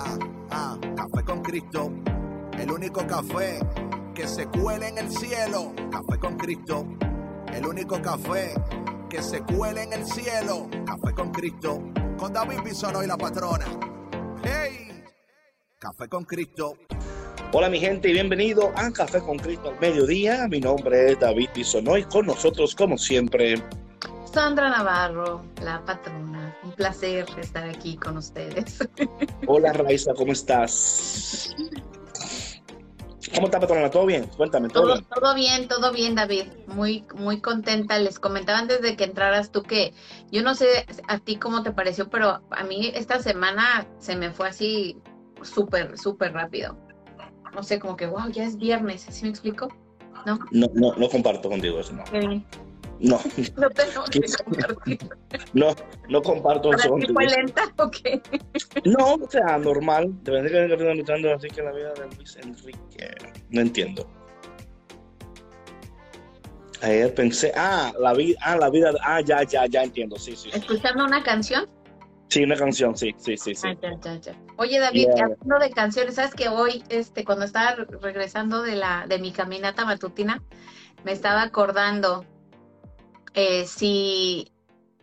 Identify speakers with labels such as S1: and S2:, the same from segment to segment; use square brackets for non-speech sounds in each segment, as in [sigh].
S1: Ah, ah, café con Cristo. El único café que se cuele en el cielo. Café con Cristo. El único café que se cuele en el cielo. Café con Cristo. Con David Bisono y la patrona. ¡Hey! Café con Cristo.
S2: Hola mi gente y bienvenido a Café con Cristo al mediodía. Mi nombre es David Bisonoy. Con nosotros, como siempre,
S3: Sandra Navarro, la patrona. Un placer estar aquí con ustedes.
S2: Hola Raiza, ¿cómo estás? ¿Cómo está patrona? ¿Todo bien? Cuéntame, ¿todo,
S3: Todo,
S2: bien?
S3: todo bien, todo bien, David. Muy, muy contenta. Les comentaba antes de que entraras tú que yo no sé a ti cómo te pareció, pero a mí esta semana se me fue así súper, súper rápido. No sé, como que, wow, ya es viernes, ¿sí me explico? ¿No?
S2: No, no, no comparto contigo eso, no. No, [laughs]
S3: No tengo que compartir.
S2: no, no comparto
S3: ¿Para
S2: eso
S3: fue lenta o qué?
S2: No, o sea, normal. De que estoy analizando así que la vida de Luis Enrique. No entiendo. Ayer pensé, ah, la vida, ah, la vida, ah, ya, ya, ya entiendo, sí, sí.
S3: ¿Escuchando una canción?
S2: Sí, una canción, sí, sí, sí, sí.
S3: Ah, ya, ya, ya. Oye, David,
S2: Yeah.
S3: hablando de canciones, ¿sabes que hoy, este, cuando estaba re- regresando de la, de mi caminata matutina, me estaba acordando eh, si,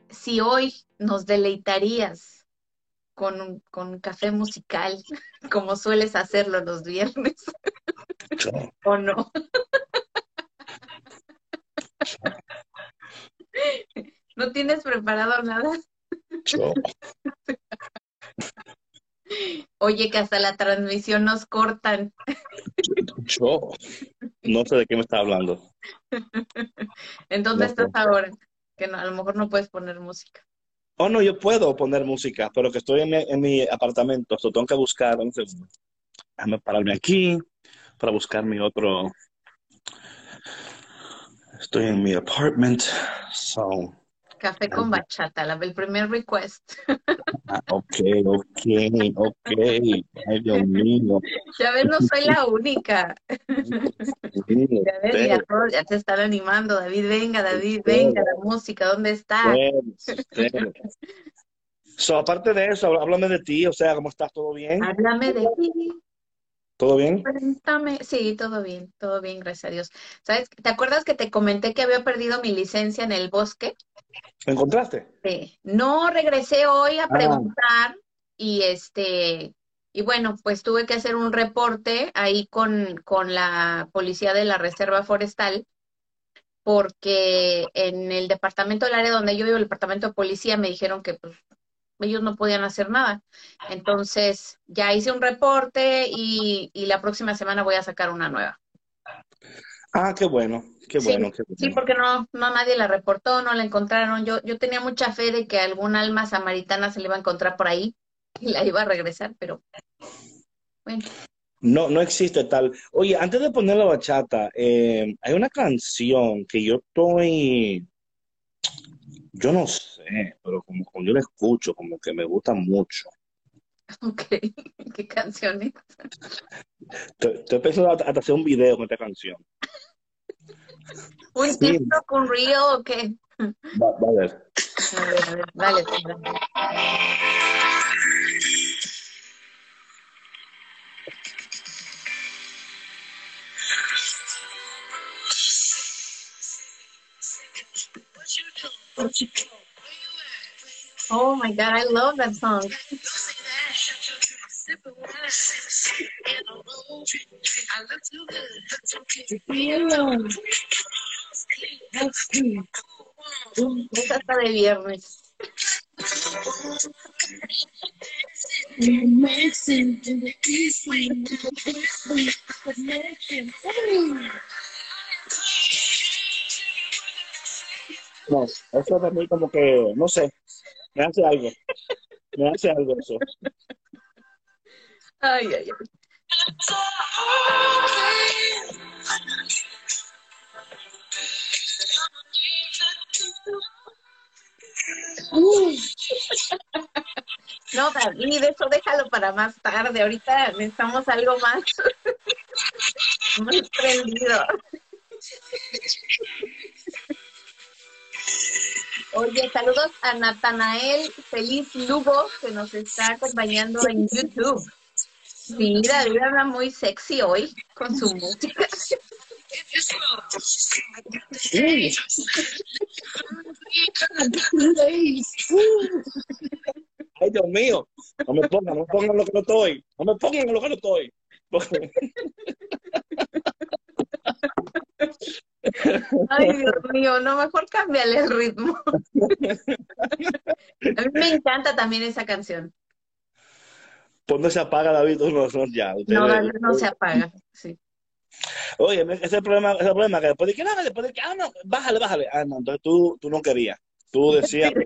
S3: si hoy nos deleitarías con un, con café musical, [laughs] como sueles hacerlo los viernes, [laughs] o no. [laughs] ¿No tienes preparado nada? Oye, que hasta la transmisión nos cortan.
S2: No sé de qué me está hablando. [laughs]
S3: ¿En dónde
S2: No
S3: estás
S2: sé.
S3: ahora? Que no, a lo mejor no puedes poner música.
S2: Oh, no, yo puedo poner música, pero que estoy en mi, en mi apartamento, so tengo que buscar, un segundo. Déjame pararme aquí para buscar mi otro. Estoy en mi apartment, so.
S3: Café con bachata, la, el primer request.
S2: ah, ok, ok, ok. Ay, Dios mío.
S3: Ya ves, no soy la única. Ya ves, ya, ya te están animando. David, venga, David, venga, la música, ¿dónde está?
S2: So, aparte de eso, háblame de ti, o sea, ¿cómo estás? ¿Todo bien?
S3: Háblame de ti,
S2: ¿Todo bien?
S3: cuéntame. Sí, todo bien, todo bien, gracias a Dios. ¿Sabes? ¿Te acuerdas que te comenté que había perdido mi licencia en el bosque?
S2: ¿Me encontraste?
S3: Sí. No regresé hoy a
S2: Ah.
S3: preguntar y este, y bueno, pues tuve que hacer un reporte ahí con, con la policía de la Reserva Forestal, porque en el departamento del área donde yo vivo, el departamento de policía, me dijeron que pues ellos no podían hacer nada. Entonces, ya hice un reporte y, y la próxima semana voy a sacar una nueva.
S2: Ah, qué bueno, qué
S3: Sí,
S2: bueno, qué
S3: Sí,
S2: bueno.
S3: porque no, no nadie la reportó, no la encontraron. Yo, yo tenía mucha fe de que algún alma samaritana se le iba a encontrar por ahí [laughs] y la iba a regresar, pero bueno,
S2: No, no existe tal. Oye, antes de poner la bachata, eh, hay una canción que yo estoy, yo no sé, pero como cuando yo la escucho, como que me gusta mucho. [laughs]
S3: ok, qué canciones.
S2: Estoy, estoy pensando hasta hacer un video con esta canción.
S3: ¿Un
S2: Sí.
S3: TikTok, un reel o qué?
S2: Va, va a ver.
S3: A ver, a ver, dale, Sandra. Oh my God, I love that song. Es hasta de viernes.
S2: No, eso mí como que, no sé, me hace algo. Me hace algo eso.
S3: Ay, ay, ay. No, David, eso déjalo para más tarde. Ahorita necesitamos algo más, [laughs] más prendido. Oye, saludos a Natanael Feliz Lugo, que nos está acompañando en YouTube. Sí, David habla muy sexy hoy con su música.
S2: Ay, Dios mío, no me pongan, no me pongan lo que no estoy. No me pongan lo que no estoy.
S3: Ay, Dios mío, no, mejor cámbiale el ritmo. [laughs] A mí me encanta también esa canción.
S2: Pues no se apaga, David, no, no, ya. Ustedes,
S3: No, David no se apaga. Sí.
S2: Oye, ese es el problema, ese es el problema, que después de que no, después de que, ah, no, bájale, bájale. Ah, no, entonces tú, tú no querías. Tú decías. [laughs]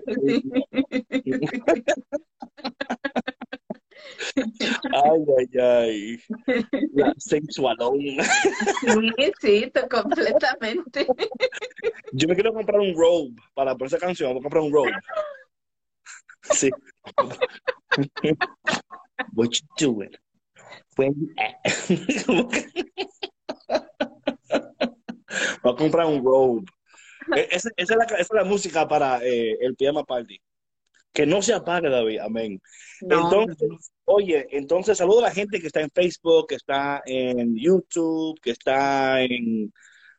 S2: ay, ay, ay. La sensualón.
S3: Sí, sí, completamente.
S2: Yo me quiero comprar un robe para por esa canción, voy a comprar un robe. Sí. What you doing? When you Voy a comprar un robe. Esa, esa es, la, esa es la música para eh, el pijama party. Que no se apague, David. Amén.
S3: No,
S2: Entonces, oye, entonces saludo a la gente que está en Facebook, que está en YouTube, que está en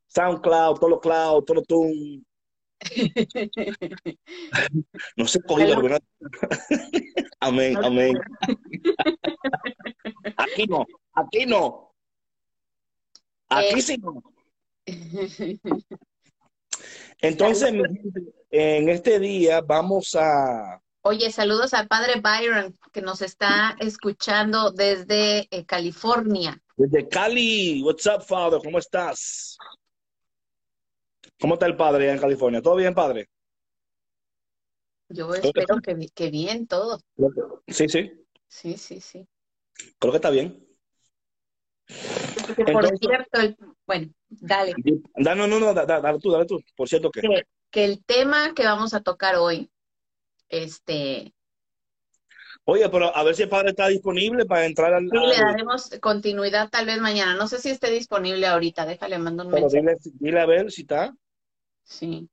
S2: SoundCloud, Tolo Cloud, Tolo Tune. [laughs] No sé cogido, ¿verdad? [laughs] Amén, amén. [laughs] Aquí no, aquí no. Aquí
S3: Eh.
S2: sí no. Entonces, en este día vamos a
S3: Oye, saludos al padre Byron, que nos está escuchando desde eh, California.
S2: desde Cali. What's up, Father? ¿Cómo estás? ¿Cómo está el padre allá en California? ¿Todo bien, padre?
S3: Yo espero que, que bien todo.
S2: Sí, sí,
S3: Sí, sí, sí.
S2: creo que está bien.
S3: Por cierto, el- bueno, dale.
S2: Da- No, no, no, da- da- dale tú, dale tú. Por cierto que.
S3: Que, que el tema que vamos a tocar hoy, este,
S2: Oye, pero a ver si el padre está disponible para entrar al.
S3: sí le daremos continuidad tal vez mañana. No sé si esté disponible ahorita. Déjale, mando un
S2: pero
S3: mensaje.
S2: dile, dile a ver si está,
S3: Sí,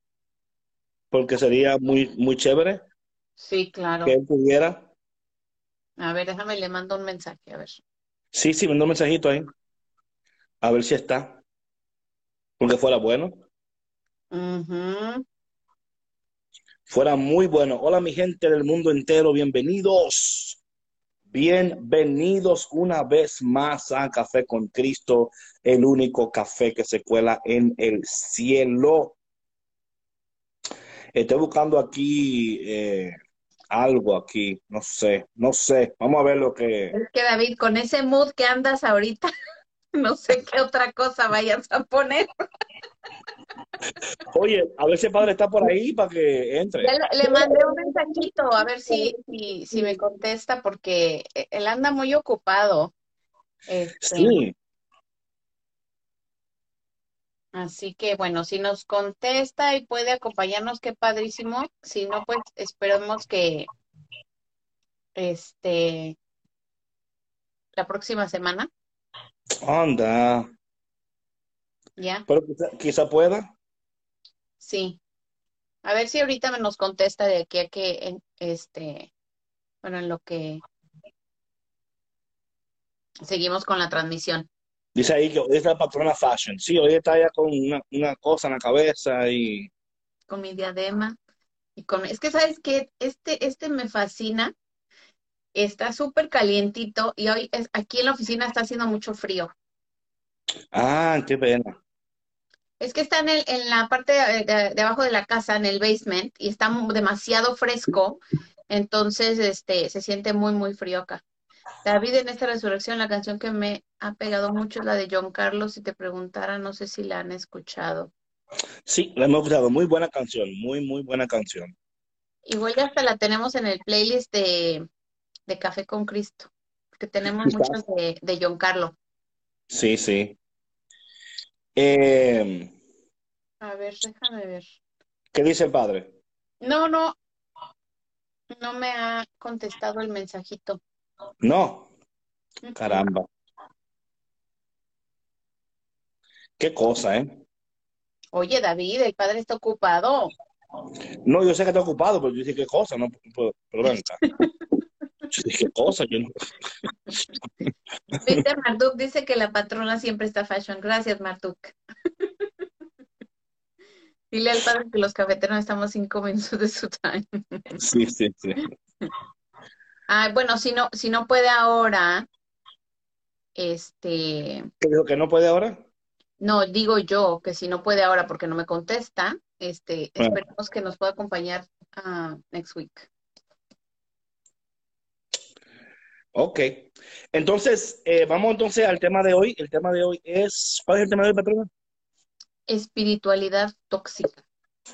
S2: porque sería muy, muy chévere
S3: sí, claro.
S2: que él pudiera.
S3: A ver, déjame, le mando un mensaje, a ver.
S2: Sí, sí, mandó un mensajito ahí. A ver si está. Porque fuera bueno.
S3: Ujú.
S2: Fuera muy bueno. Hola, mi gente del mundo entero, bienvenidos. Bienvenidos una vez más a Café con Cristo, el único café que se cuela en el cielo. Estoy buscando aquí eh, algo aquí, no sé, no sé. Vamos a ver lo que...
S3: Es que David, con ese mood que andas ahorita, [laughs] no sé qué otra cosa vayas a poner. [laughs]
S2: Oye, a ver si el padre está por ahí para que entre.
S3: Le, le mandé un mensajito a ver si, si, si me contesta porque él anda muy ocupado. Este,
S2: Sí,
S3: Así que bueno, si nos contesta y puede acompañarnos, qué padrísimo. Si no, pues esperemos que este la próxima semana,
S2: anda.
S3: ya,
S2: Pero quizá, quizá pueda.
S3: sí. A ver si ahorita me nos contesta de aquí a que en- este, bueno, en lo que seguimos con la transmisión.
S2: Dice ahí que hoy es la patrona fashion. Sí, hoy está ya con una, una cosa en la cabeza y
S3: con mi diadema y con es que sabes que este este me fascina. Está súper calientito y hoy es, aquí en la oficina está haciendo mucho frío.
S2: Ah, qué pena.
S3: es que está en el, en la parte de, de- de abajo de la casa en el basement y está demasiado fresco. Entonces este se siente muy muy frío acá David en esta resurrección la canción que me ha pegado mucho es la de John Carlos si te preguntara no sé si la han escuchado
S2: Sí, la hemos escuchado. Muy buena canción, muy, muy buena canción.
S3: Igual ya hasta la tenemos en el playlist de, de Café con Cristo. que tenemos muchos de, de Giancarlo.
S2: Sí, sí. Eh,
S3: A ver, déjame ver.
S2: ¿qué dice el padre?
S3: No, no, no me ha contestado el mensajito.
S2: No, caramba. Qué cosa, ¿eh?
S3: Oye, David, el padre está ocupado.
S2: No, yo sé que está ocupado, pero yo dije qué cosa, no puedo, pero ven acá. [laughs] Yo dije qué cosa, yo no.
S3: Marduk dice que la patrona siempre está fashion. Gracias, Marduk. Dile al padre que los cafeteros estamos cinco minutos de su time.
S2: Sí, sí, sí.
S3: Ah, bueno, si no, si no puede ahora, este,
S2: ¿Qué dijo que no puede ahora?
S3: no, digo yo que si no puede ahora porque no me contesta, este,
S2: Ah.
S3: esperemos que nos pueda acompañar ah, next week.
S2: Ok. Entonces, eh, vamos entonces al tema de hoy. El tema de hoy es, ¿cuál es el tema de hoy, patrona?
S3: Espiritualidad tóxica.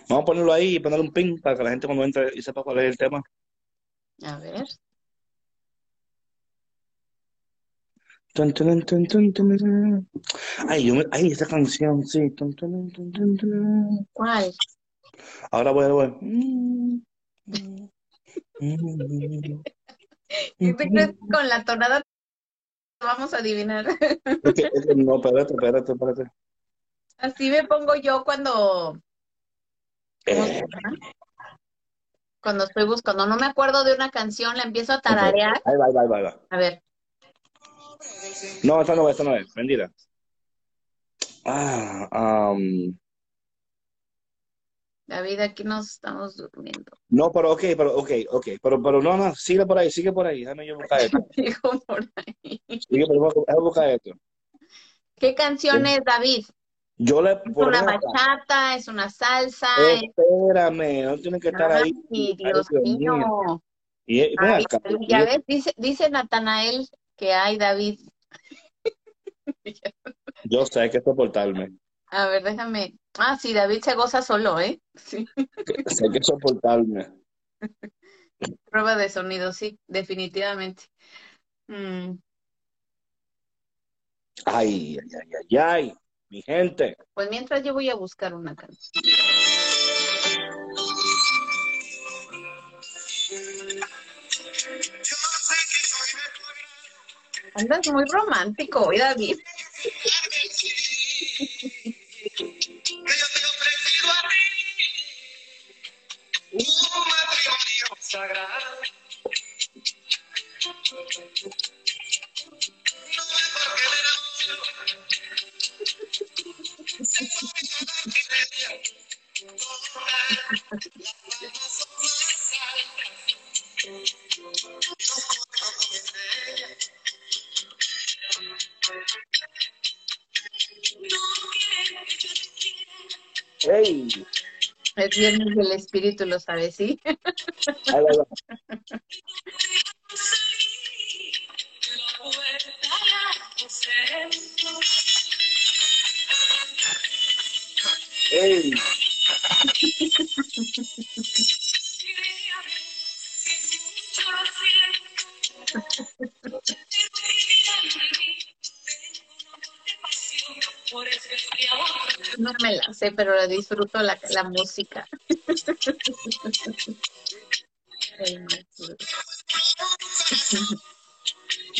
S2: Vamos a ponerlo ahí y ponerle un pin para que la gente cuando entre y sepa cuál es el tema.
S3: A ver.
S2: Tun, tun, tun. Ay, yo me- ay, esa canción, sí.
S3: ¿Cuál?
S2: Ahora voy, ahora voy. Mm, mm, mm.
S3: ¿Qué te crees que con la tonada vamos a adivinar?
S2: Es que- es que no, espérate, espérate, espérate.
S3: Así me pongo yo cuando, ¿cómo se
S2: Eh?
S3: Cuando estoy buscando. No me acuerdo de una canción, la empiezo a tararear.
S2: ahí va, ahí va, ahí va, ahí va.
S3: A ver.
S2: No, esta no es, esta no es. Mentira. Ah, um,
S3: David, aquí nos estamos durmiendo.
S2: no, pero ok, pero ok, ok. Pero, pero no, no, sigue por ahí, sigue por ahí. Déjame yo buscar esto. [laughs]
S3: Digo por ahí.
S2: Sigue, pero déjame buscar esto.
S3: ¿Qué canción es, David?
S2: Yo le
S3: ¿Es una bachata? ¿Es una salsa? ¿Es-
S2: Espérame, no tiene que estar ahí.
S3: Ay,
S2: Ay,
S3: Dios mío.
S2: Y, y
S3: Ay, ya ves, dice, dice Natanael que hay, David. [laughs]
S2: Yo sé hay que soportarme.
S3: A ver, déjame. Ah, sí, David se goza solo, ¿eh? Sí. [laughs]
S2: Sé que soportarme. [laughs]
S3: Prueba de sonido, sí, definitivamente. Mm,
S2: Ay, ay, ay, ay, ay. Mi gente.
S3: pues mientras yo voy a buscar una canción. Andas muy romántico hoy, David. Viernes del espíritu, lo sabes, ¿sí?
S2: ahí va, va. Hey,
S3: me la sé, pero disfruto la, la música.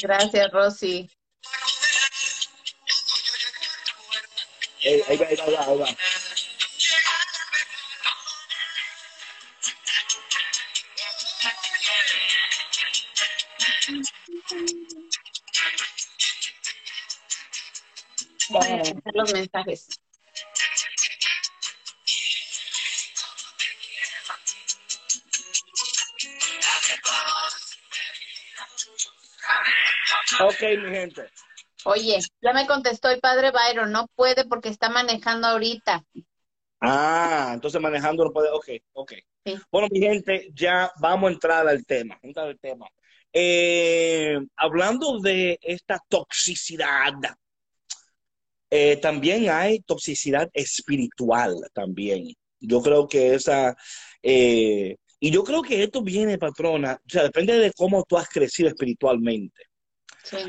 S3: Gracias, Rosy.
S2: hey, ahí va, ahí va, ahí va, ahí va.
S3: Voy a hacer los mensajes.
S2: Ok, mi gente.
S3: Oye, ya me contestó el padre Byron, no puede porque está manejando ahorita.
S2: Ah, entonces manejando no puede. Ok, ok.
S3: Sí.
S2: Bueno, mi gente, ya vamos a entrar al tema. Entrar al tema. Eh, hablando de esta toxicidad, eh, también hay toxicidad espiritual también. Yo creo que esa, eh, y yo creo que esto viene, patrona, o sea, depende de cómo tú has crecido espiritualmente.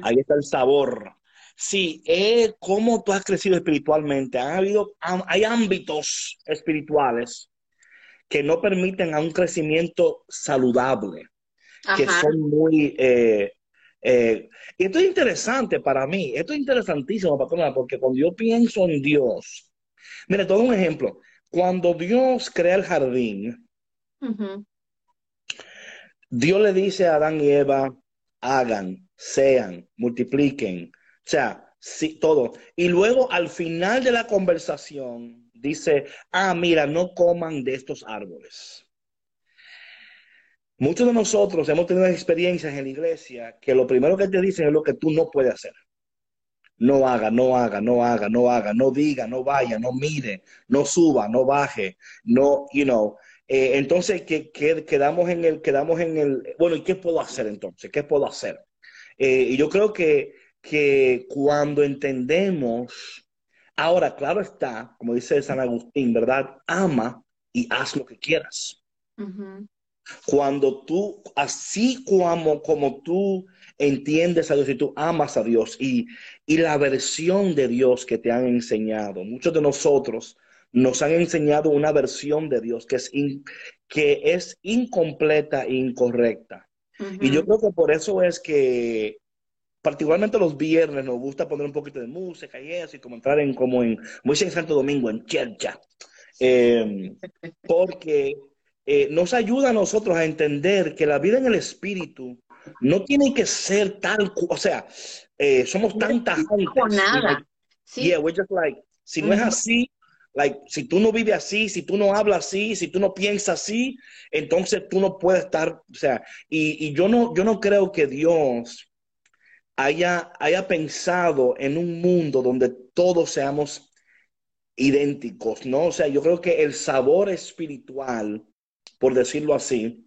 S2: Ahí está el sabor. Sí, eh, cómo tú has crecido espiritualmente. Han habido, hay ámbitos espirituales que no permiten a un crecimiento saludable, que son muy... Eh, eh, y esto es interesante para mí, esto es interesantísimo, patrona, porque cuando yo pienso en Dios, mire, todo un ejemplo, cuando Dios crea el jardín, Dios le dice a Adán y Eva, hagan, sean, multipliquen, o sea, sí, todo. Y luego al final de la conversación dice, ah, mira, no coman de estos árboles. Muchos de nosotros hemos tenido experiencias en la iglesia que lo primero que te dicen es lo que tú no puedes hacer. No haga, no haga, no haga, no haga, no diga, no vaya, no mire, no suba, no baje, no, you know. Eh, entonces, que, quedamos en el, quedamos en el, bueno, ¿y qué puedo hacer entonces? ¿Qué puedo hacer? Eh, y yo creo que, que cuando entendemos, ahora, claro está, como dice San Agustín, ¿verdad? Ama y haz lo que quieras. Cuando tú, así como, como tú entiendes a Dios y tú amas a Dios y, y la versión de Dios que te han enseñado, muchos de nosotros nos han enseñado una versión de Dios que es, que es incompleta e incorrecta. Y yo creo que por eso es que particularmente los viernes nos gusta poner un poquito de música y eso, y como entrar en, como en, muy en Santo Domingo, en chercha, em, porque eh, nos ayuda a nosotros a entender que la vida en el espíritu no tiene que ser tal, o sea, eh, somos tan tajantes.
S3: nada.
S2: Sí. Yeah, we're just like, si no es así, like, si tú no vives así, si tú no hablas así, si tú no piensas así, entonces tú no puedes estar, o sea, y, yo, no, yo no creo que Dios haya, haya pensado en un mundo donde todos seamos idénticos, ¿no? O sea, yo creo que el sabor espiritual, por decirlo así,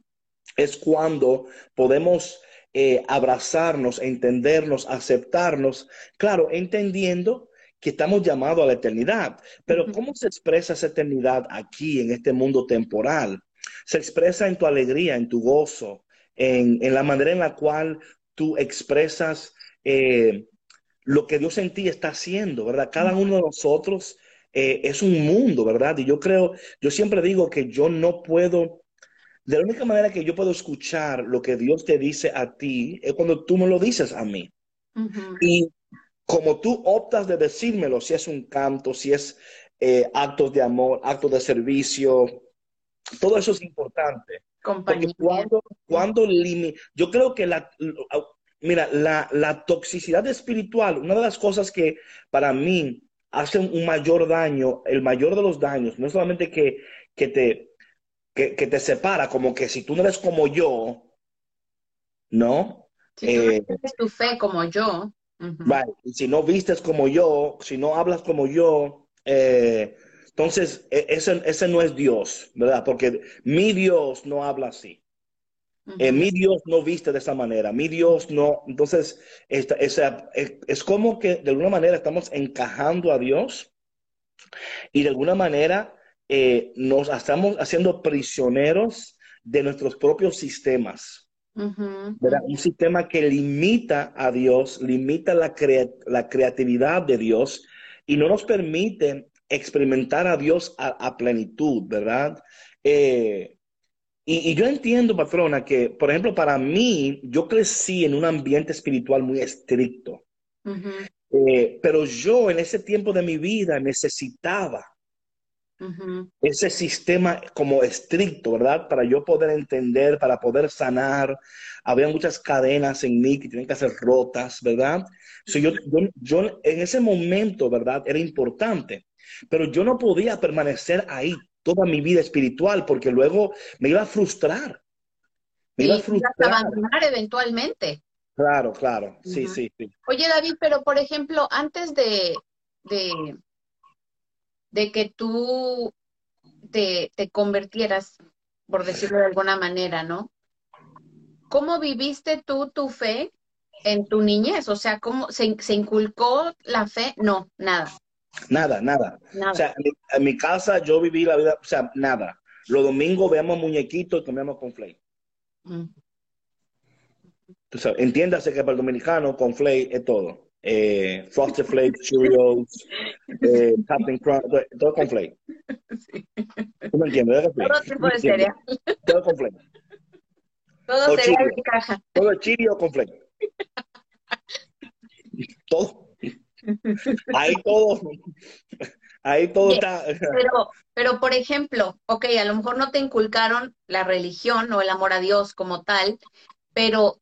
S2: es cuando podemos eh, abrazarnos, entendernos, aceptarnos, claro, entendiendo que estamos llamados a la eternidad. Pero ¿cómo se expresa esa eternidad aquí, en este mundo temporal? Se expresa en tu alegría, en tu gozo, en, la manera en la cual tú expresas eh, lo que Dios en ti está haciendo, ¿verdad? Cada uno de nosotros eh, es un mundo, ¿verdad? Y yo creo, yo siempre digo que yo no puedo, de la única manera que yo puedo escuchar lo que Dios te dice a ti es cuando tú me lo dices a mí. Y como tú optas de decírmelo, si es un canto, si es eh, actos de amor, actos de servicio, todo eso es importante. Porque cuando, cuando yo creo que la, mira, la, toxicidad espiritual, una de las cosas que para mí hace un mayor daño, el mayor de los daños, no es solamente que, que te, que, te separa, como que si tú no eres como yo, ¿no?
S3: Si tú no eh, tienes tu fe como yo,
S2: si no vistes como yo, si no hablas como yo, eh, entonces e, ese, ese, no es Dios, ¿verdad? Porque mi Dios no habla así. Eh, mi Dios no viste de esa manera. Mi Dios no. Entonces, esta, esa, es, como que de alguna manera estamos encajando a Dios y de alguna manera eh, nos estamos haciendo prisioneros de nuestros propios sistemas. Un sistema que limita a Dios, limita la, la, creatividad de Dios y no nos permite experimentar a Dios a, plenitud, ¿verdad? Eh, y, yo entiendo, patrona, que, por ejemplo, para mí, yo crecí en un ambiente espiritual muy estricto. Eh, pero yo en ese tiempo de mi vida necesitaba ese sistema como estricto, ¿verdad? Para yo poder entender, para poder sanar. Había muchas cadenas en mí que tienen que ser rotas, ¿verdad? yo, yo, en ese momento, ¿verdad? Era importante, pero yo no podía permanecer ahí toda mi vida espiritual porque luego me iba a frustrar.
S3: Me iba a frustrar. abandonar eventualmente.
S2: Claro, claro, sí, sí, sí.
S3: Oye, David, pero por ejemplo, antes de, de de que tú te, convirtieras, por decirlo de alguna manera, ¿no? ¿Cómo viviste tú tu fe en tu niñez? O sea, ¿cómo se, inculcó la fe? No, nada.
S2: Nada, nada. O sea, en mi, casa yo viví la vida, o sea, nada. Los domingos veamos muñequitos y comíamos con flake. Mm. Entiéndase que para el dominicano, con flake es todo. Eh, Frosted Flakes, Cheerios, eh, Captain Crunch, todo, todo con flake. ¿Tú me entiendes? ¿verdad que sí?
S3: Todo tipo de cereal.
S2: Todo con flake.
S3: Todo
S2: O
S3: cereal de caja.
S2: Todo Cheerio con flake. Todo. Ahí todo. Ahí todo está.
S3: Pero, pero por ejemplo, ok, a lo mejor no te inculcaron la religión o el amor a Dios como tal, pero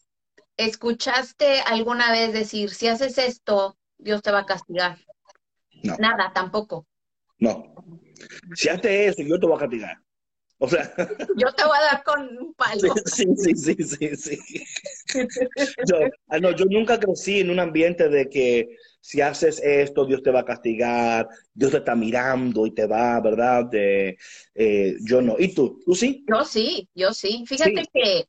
S3: ¿escuchaste alguna vez decir, si haces esto, Dios te va a castigar?
S2: No.
S3: Nada, tampoco.
S2: No. Si haces eso, yo te voy a castigar. O sea, [laughs]
S3: Yo te voy a dar con un palo. [laughs]
S2: sí, sí, sí, sí, sí. [laughs] Yo, ah, no, yo nunca crecí en un ambiente de que si haces esto, Dios te va a castigar, Dios te está mirando y te va, ¿verdad? De, eh, yo no. ¿Y tú? ¿Tú sí?
S3: Yo sí, yo sí. Fíjate
S2: Sí.
S3: que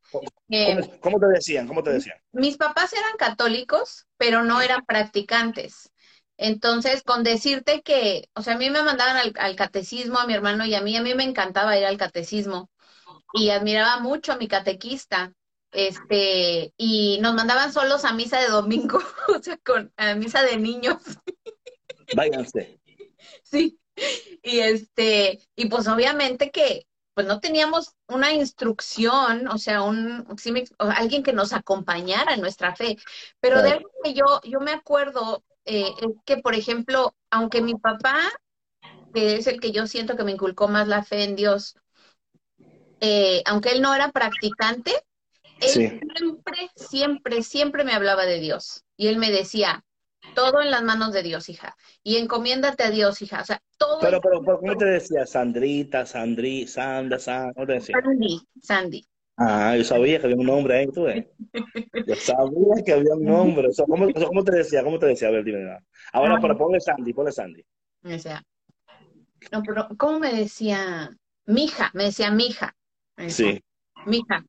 S3: que
S2: ¿Cómo, cómo te decían? ¿Cómo te decían?
S3: mis papás eran católicos, pero no eran practicantes. Entonces, con decirte que, o sea, a mí me mandaban al, al catecismo, a mi hermano y a mí, a mí me encantaba ir al catecismo y admiraba mucho a mi catequista. Este, y nos mandaban solos a misa de domingo, [laughs] o sea, con a misa de niños. [laughs]
S2: Váyanse.
S3: Sí, y este, y pues obviamente que pues no teníamos una instrucción, o sea, un, sí me- alguien que nos acompañara en nuestra fe. Pero de algo que yo, yo me acuerdo eh, es que, por ejemplo, aunque mi papá, que es el que yo siento que me inculcó más la fe en Dios, eh, aunque él no era practicante, él
S2: Sí.
S3: siempre, siempre, siempre me hablaba de Dios. Y él me decía, todo en las manos de Dios, hija. Y encomiéndate a Dios, hija. O sea, todo
S2: Pero, pero, pero, ¿cómo
S3: tiempo.
S2: te decía? Sandrita, Sandri, Sandra, Sandra, ¿cómo te decía?
S3: Sandy, Sandy.
S2: Ah, yo sabía que había un nombre ahí, tú ves. Yo sabía que había un nombre. ¿cómo, eso, ¿cómo te decía? ¿Cómo te decía? A ver, dime. nada. Ahora,
S3: Ah.
S2: pero ponle Sandy, ponle Sandy.
S3: Me decía, no, pero ¿cómo me decía? Mija, me decía mija. Me decía,
S2: Sí.
S3: Mija,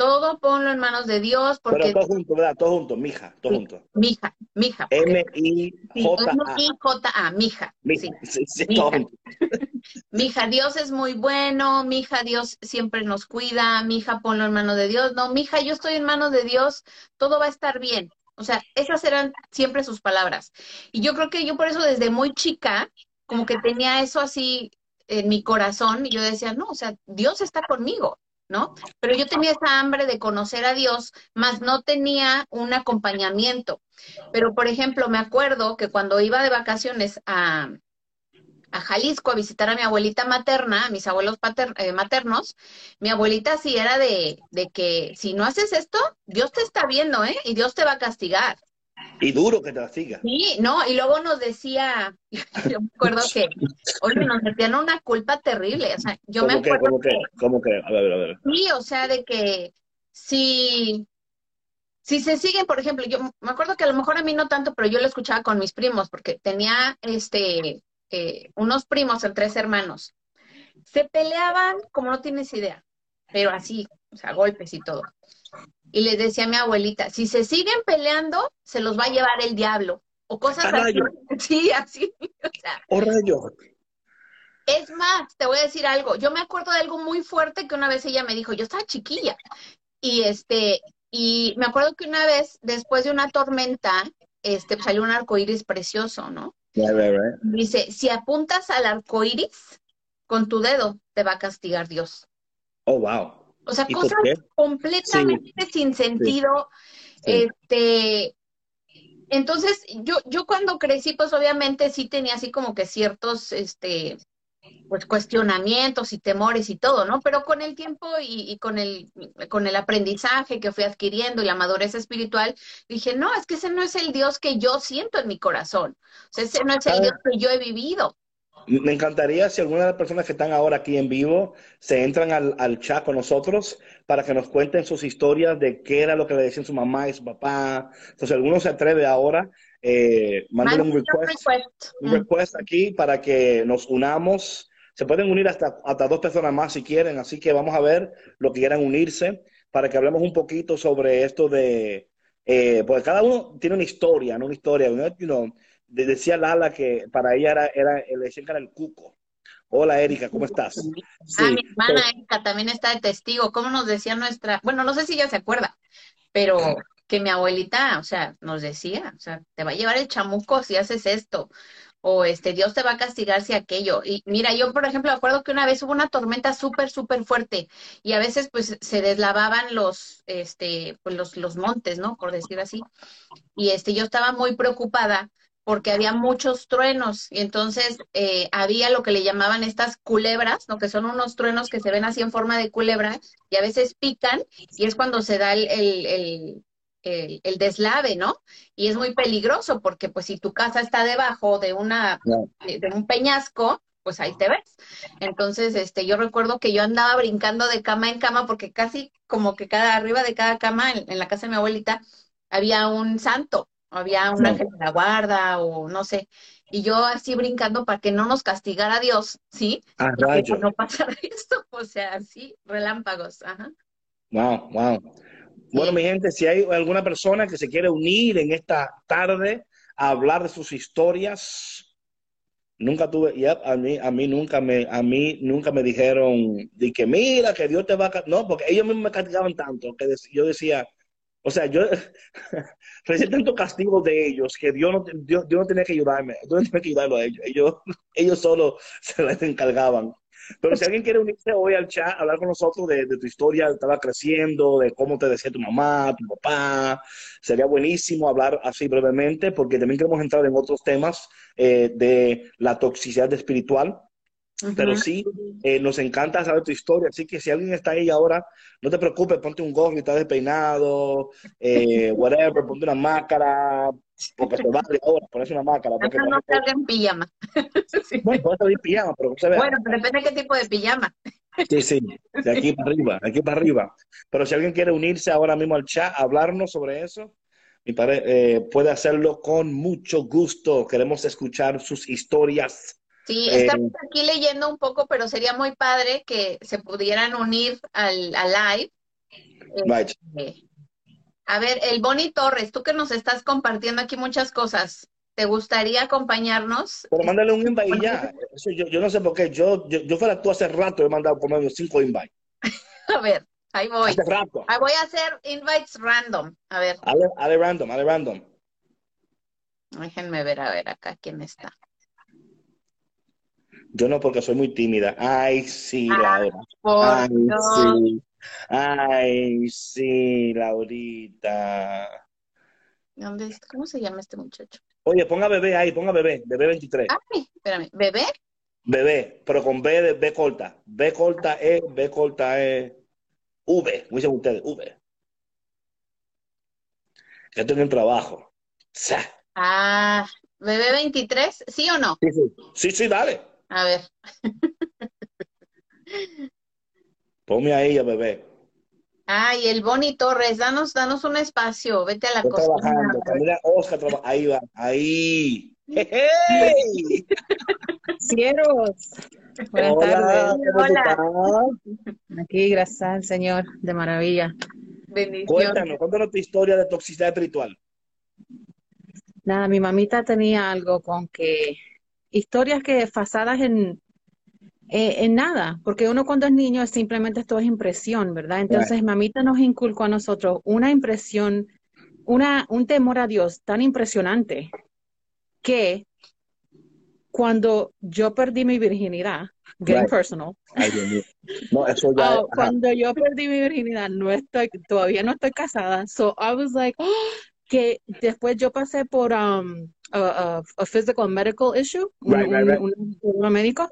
S3: todo ponlo en manos de Dios
S2: Pero
S3: porque
S2: todos juntos, ¿verdad? Todos juntos, mija, todos
S3: Sí.
S2: juntos.
S3: mija, mija.
S2: M-I-J-A.
S3: M-I-J-A, mija.
S2: Mija.
S3: Sí.
S2: Sí, sí,
S3: Mija.
S2: todos juntos. [laughs]
S3: Mija, Dios es muy bueno, mija, Dios siempre nos cuida, mija, ponlo en manos de Dios. No, mija, yo estoy en manos de Dios, todo va a estar bien. O sea, esas eran siempre sus palabras. Y yo creo que yo por eso desde muy chica, como que tenía eso así en mi corazón, y yo decía, no, o sea, Dios está conmigo, ¿no? Pero yo tenía esa hambre de conocer a Dios, más no tenía un acompañamiento. Pero, por ejemplo, me acuerdo que cuando iba de vacaciones a, a Jalisco a visitar a mi abuelita materna, a mis abuelos pater- eh, maternos, mi abuelita sí era de, de que si no haces esto, Dios te está viendo, ¿eh? Y Dios te va a castigar.
S2: Y duro que te la siga.
S3: Sí, no, y luego nos decía, [laughs] yo me acuerdo que, oye, nos metían una culpa terrible, o sea, yo me
S2: ¿Cómo que,
S3: acuerdo
S2: cómo que,
S3: que,
S2: cómo que? A ver, a ver.
S3: sí, o sea, de que si, si se siguen, por ejemplo, yo me acuerdo que a lo mejor a mí no tanto, pero yo lo escuchaba con mis primos, porque tenía este eh, unos primos, en tres hermanos. Se peleaban como no tienes idea, pero así, o sea, golpes y todo. Y les decía a mi abuelita, si se siguen peleando, se los va a llevar el diablo. O cosas así.
S2: Caballo. [laughs]
S3: Sí, así. [laughs] O sea,
S2: ¡Oh, rayo!
S3: es más, te voy a decir algo. Yo me acuerdo de algo muy fuerte que una vez ella me dijo, yo estaba chiquilla. Y este, y me acuerdo que una vez, después de una tormenta, este, salió un arco iris precioso, ¿no?
S2: Ya.
S3: Dice, si apuntas al arco iris con tu dedo, te va a castigar Dios.
S2: Oh, wow.
S3: O sea,
S2: ¿Y por
S3: cosas completamente sin sentido.
S2: Sí.
S3: Este, entonces, yo, yo cuando crecí, pues obviamente sí tenía así como que ciertos, este, pues cuestionamientos y temores y todo, ¿no? Pero con el tiempo y, y con el, con el aprendizaje que fui adquiriendo y la madurez espiritual, dije, no, es que ese no es el Dios que yo siento en mi corazón. O sea, ese no es el
S2: Ah.
S3: Dios que yo he vivido.
S2: Me encantaría si alguna de las personas que están ahora aquí en vivo se entran al, al chat con nosotros para que nos cuenten sus historias de qué era lo que le decían su mamá y su papá. Entonces, alguno se atreve ahora, eh, mándale un request, un request aquí para que nos unamos. Se pueden unir hasta, hasta dos personas más si quieren, así que vamos a ver lo que quieran unirse para que hablemos un poquito sobre esto de, eh, porque cada uno tiene una historia, ¿no? Una historia. You know, decía Lala que para ella era, era, le decían que era el cuco. Hola Erika, ¿cómo estás? Sí,
S3: Ah, mi hermana Erika también está de testigo. ¿Cómo nos decía nuestra? Bueno, no sé si ella se acuerda, pero que mi abuelita, o sea, nos decía, o sea, te va a llevar el chamuco si haces esto, o este, Dios te va a castigar si aquello. Y mira, yo, por ejemplo, acuerdo que una vez hubo una tormenta súper, súper fuerte y a veces pues se deslavaban los, este, pues los, los montes, ¿no? Por decir así. Y este, yo estaba muy preocupada porque había muchos truenos y entonces eh, había lo que le llamaban estas culebras, ¿no? que son unos truenos que se ven así en forma de culebra y a veces pican y es cuando se da el, el, el, el deslave, ¿no? Y es muy peligroso porque pues si tu casa está debajo de una de un peñasco, pues ahí te ves. Entonces, este, yo recuerdo que yo andaba brincando de cama en cama porque casi como que cada arriba de cada cama en la casa de mi abuelita había un santo había un ángel de la guarda o no sé, y yo así brincando para que no nos castigara Dios, ¿sí?
S2: Ah,
S3: para que no pasara [laughs] esto, o sea, así, relámpagos, ajá.
S2: Wow, wow. Bueno, mi gente, si hay alguna persona que se quiere unir en esta tarde a hablar de sus historias, nunca tuve, ya a mí, a mí nunca me, a mí nunca me dijeron de que mira que Dios te va a, no, porque ellos mismos me castigaban tanto que yo decía, o sea, yo [laughs] recibí tanto castigo de ellos que Dios no, Dios, no tenía que ayudarme, Dios no tenía que ayudarlo a ellos. Ellos, [laughs] ellos solo [laughs] se les encargaban. Pero si alguien quiere unirse hoy al chat, hablar con nosotros de, de tu historia, estaba creciendo, de cómo te decía tu mamá, tu papá, sería buenísimo hablar así brevemente, porque también queremos entrar en otros temas eh, de la toxicidad espiritual, pero sí, eh, nos encanta saber tu historia, así que si alguien está ahí ahora, no te preocupes, ponte un gorro y estás despeinado, eh, whatever, ponte una máscara, porque te va ahora, ponerse una máscara.
S3: Porque no salga en pijama. [laughs]
S2: sí. Bueno, puede salir pijama, pero no se ve.
S3: Bueno, depende de qué tipo de pijama.
S2: Sí, sí, de aquí para arriba, de aquí para arriba. Pero si alguien quiere unirse ahora mismo al chat, hablarnos sobre eso, mi padre eh, puede hacerlo con mucho gusto. Queremos escuchar sus historias
S3: Sí, estamos eh, aquí leyendo un poco, pero sería muy padre que se pudieran unir al, live. Este, a ver, el Boni Torres, tú que nos estás compartiendo aquí muchas cosas, ¿te gustaría acompañarnos?
S2: Pero mándale un invite ya. yo, no sé por qué. Yo, yo, fuera tú hace rato he mandado por medio cinco invites. [laughs]
S3: a ver, ahí voy. Ahí voy a hacer invites random. A ver.
S2: Ale, random, ale random.
S3: Déjenme ver, a ver acá quién está.
S2: Yo no, porque soy muy tímida. Ay, sí, ah, Laura. Ay, sí. Ay, sí, Laurita.
S3: ¿Dónde, ¿Cómo se llama este muchacho?
S2: Oye, ponga bebé ahí, ponga bebé, bebé 23.
S3: Ay, espérame, ¿bebé?
S2: Bebé, pero con B de B corta. B corta E, B corta E, V, como dicen ustedes, V. Ya tengo el trabajo.
S3: Ah, bebé 23, ¿sí o no?
S2: Sí, sí, sí, sí dale.
S3: A ver.
S2: Ponme a ella, bebé.
S3: Ay, el Boni Torres, danos, danos un espacio, vete a la
S2: Estoy
S3: cocina.
S2: Trabajando, Oscar trabaja, ahí va, ahí. ¡Hey!
S4: Cieros. Buenas tardes. Hola. Aquí, gracias al Señor, de maravilla.
S2: Bendición. Cuéntanos, cuéntanos tu historia de toxicidad espiritual.
S4: Nada, mi mamita tenía algo con que historias que basadas en, eh, en nada, porque uno cuando es niño simplemente esto es impresión, ¿verdad? Entonces mamita nos inculcó a nosotros una impresión, una, un temor a Dios tan impresionante que cuando yo perdí mi virginidad, getting personal, [laughs] oh, cuando yo perdí mi virginidad, no estoy, todavía no estoy casada, so I was like, [gasps] que después yo pasé por um, a, a, physical medical issue, un, un, médico,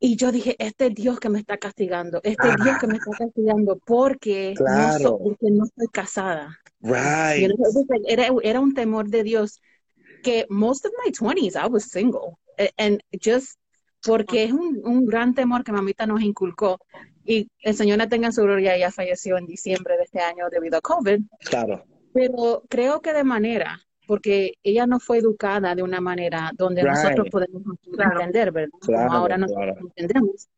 S4: y yo dije, este Dios que me está castigando, este Dios que me está castigando porque, no, porque no estoy casada.
S2: Right.
S4: Era, era un temor de Dios que most of my 20s I was single. And just porque es un, un gran temor que mamita nos inculcó. Y el Señor la tenga en su gloria, ella falleció en diciembre de este año debido a COVID.
S2: Claro.
S4: Pero creo que de manera, porque ella no fue educada de una manera donde nosotros podemos entender, ¿verdad? Como ahora nosotros entendemos.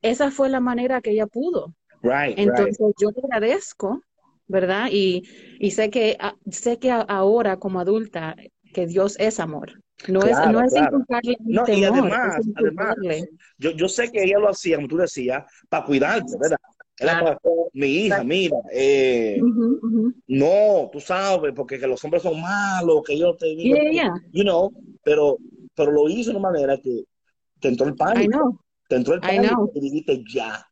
S4: Esa fue la manera que ella pudo. Entonces yo le agradezco, ¿verdad? Y, y sé que sé que ahora como adulta que Dios es amor. No es, no es inculcarle
S2: no,
S4: temor,
S2: y además, además yo, yo sé que ella lo hacía, como tú decías, para cuidarte, ¿verdad?
S3: Claro.
S2: mi hija, mira, eh,
S4: Ujú, ujú.
S2: no, tú sabes, porque que los hombres son malos, que yo te digo,
S4: Yeah, yeah,
S2: you know, pero, pero lo hizo de una manera que te entró el
S4: I
S2: pánico,
S4: know.
S2: te entró el
S4: I
S2: pánico
S4: know.
S2: y dijiste ya.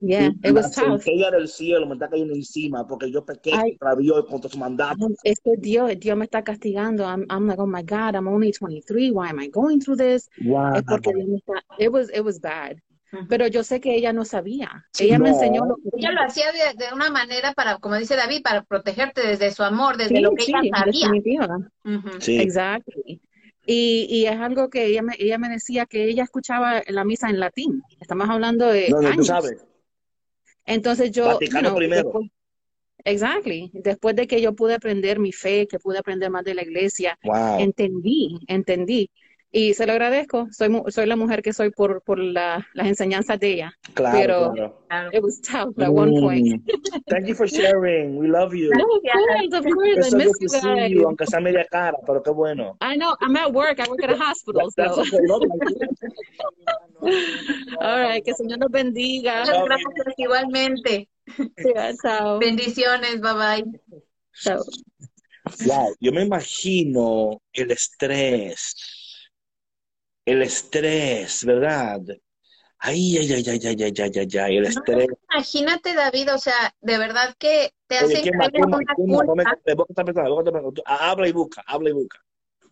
S4: Yeah,
S2: Y
S4: it
S2: la
S4: was tough.
S2: del cielo me está cayendo encima porque yo pequé contra Dios contra su mandato.
S4: es que Dios, Dios me está castigando. I'm, I'm like, oh my God, I'm only 23. Why am I going through this?
S2: Wow.
S4: Es porque Dios me está, it was, it was bad. Pero yo sé que ella no sabía.
S2: Sí,
S4: Ella me enseñó lo que
S3: Ella lo hacía de, de una manera para, como dice David, para protegerte desde su amor, desde
S4: Sí,
S3: lo que
S4: sí,
S3: ella sabía.
S4: definitiva.
S3: Ujú.
S2: Sí.
S4: Exactly. Y, y es algo que ella me, ella me decía que ella escuchaba la misa en latín. Estamos hablando de
S2: No, no, tú sabes,
S4: Entonces yo, you
S2: Vaticano
S4: know,
S2: primero.
S4: después, exactly. Después de que yo pude aprender mi fe, que pude aprender más de la iglesia,
S2: Wow.
S4: entendí, entendí. Y se lo agradezco. Soy, mu- soy la mujer que soy por, por la, las enseñanzas de ella.
S2: Claro,
S4: Pero
S2: claro.
S4: It was tough at one point.
S2: Mm. Thank you for sharing. We love you.
S4: Of course, of course. I miss you guys.
S2: you, aunque sea media cara, pero qué bueno.
S4: I know. I'm at work. I work at a hospital.
S2: That's
S4: So.
S2: okay. No. [laughs]
S4: All right. Que el Señor nos bendiga.
S3: Muchas gracias igualmente.
S4: Chao.
S3: Bendiciones, bye bye.
S4: Chao.
S2: Wow, yo me imagino el estrés, el estrés, ¿verdad? Ay, ay, ay, ay, ay, ay, ay, ay, ay, el estrés.
S3: Imagínate, David, o sea, de verdad que te
S2: Oye,
S3: hace
S2: ¿quién más?
S3: caer en
S2: ¿Quién más?
S3: una
S2: eh, que que. Ah, Habla y busca, habla y busca,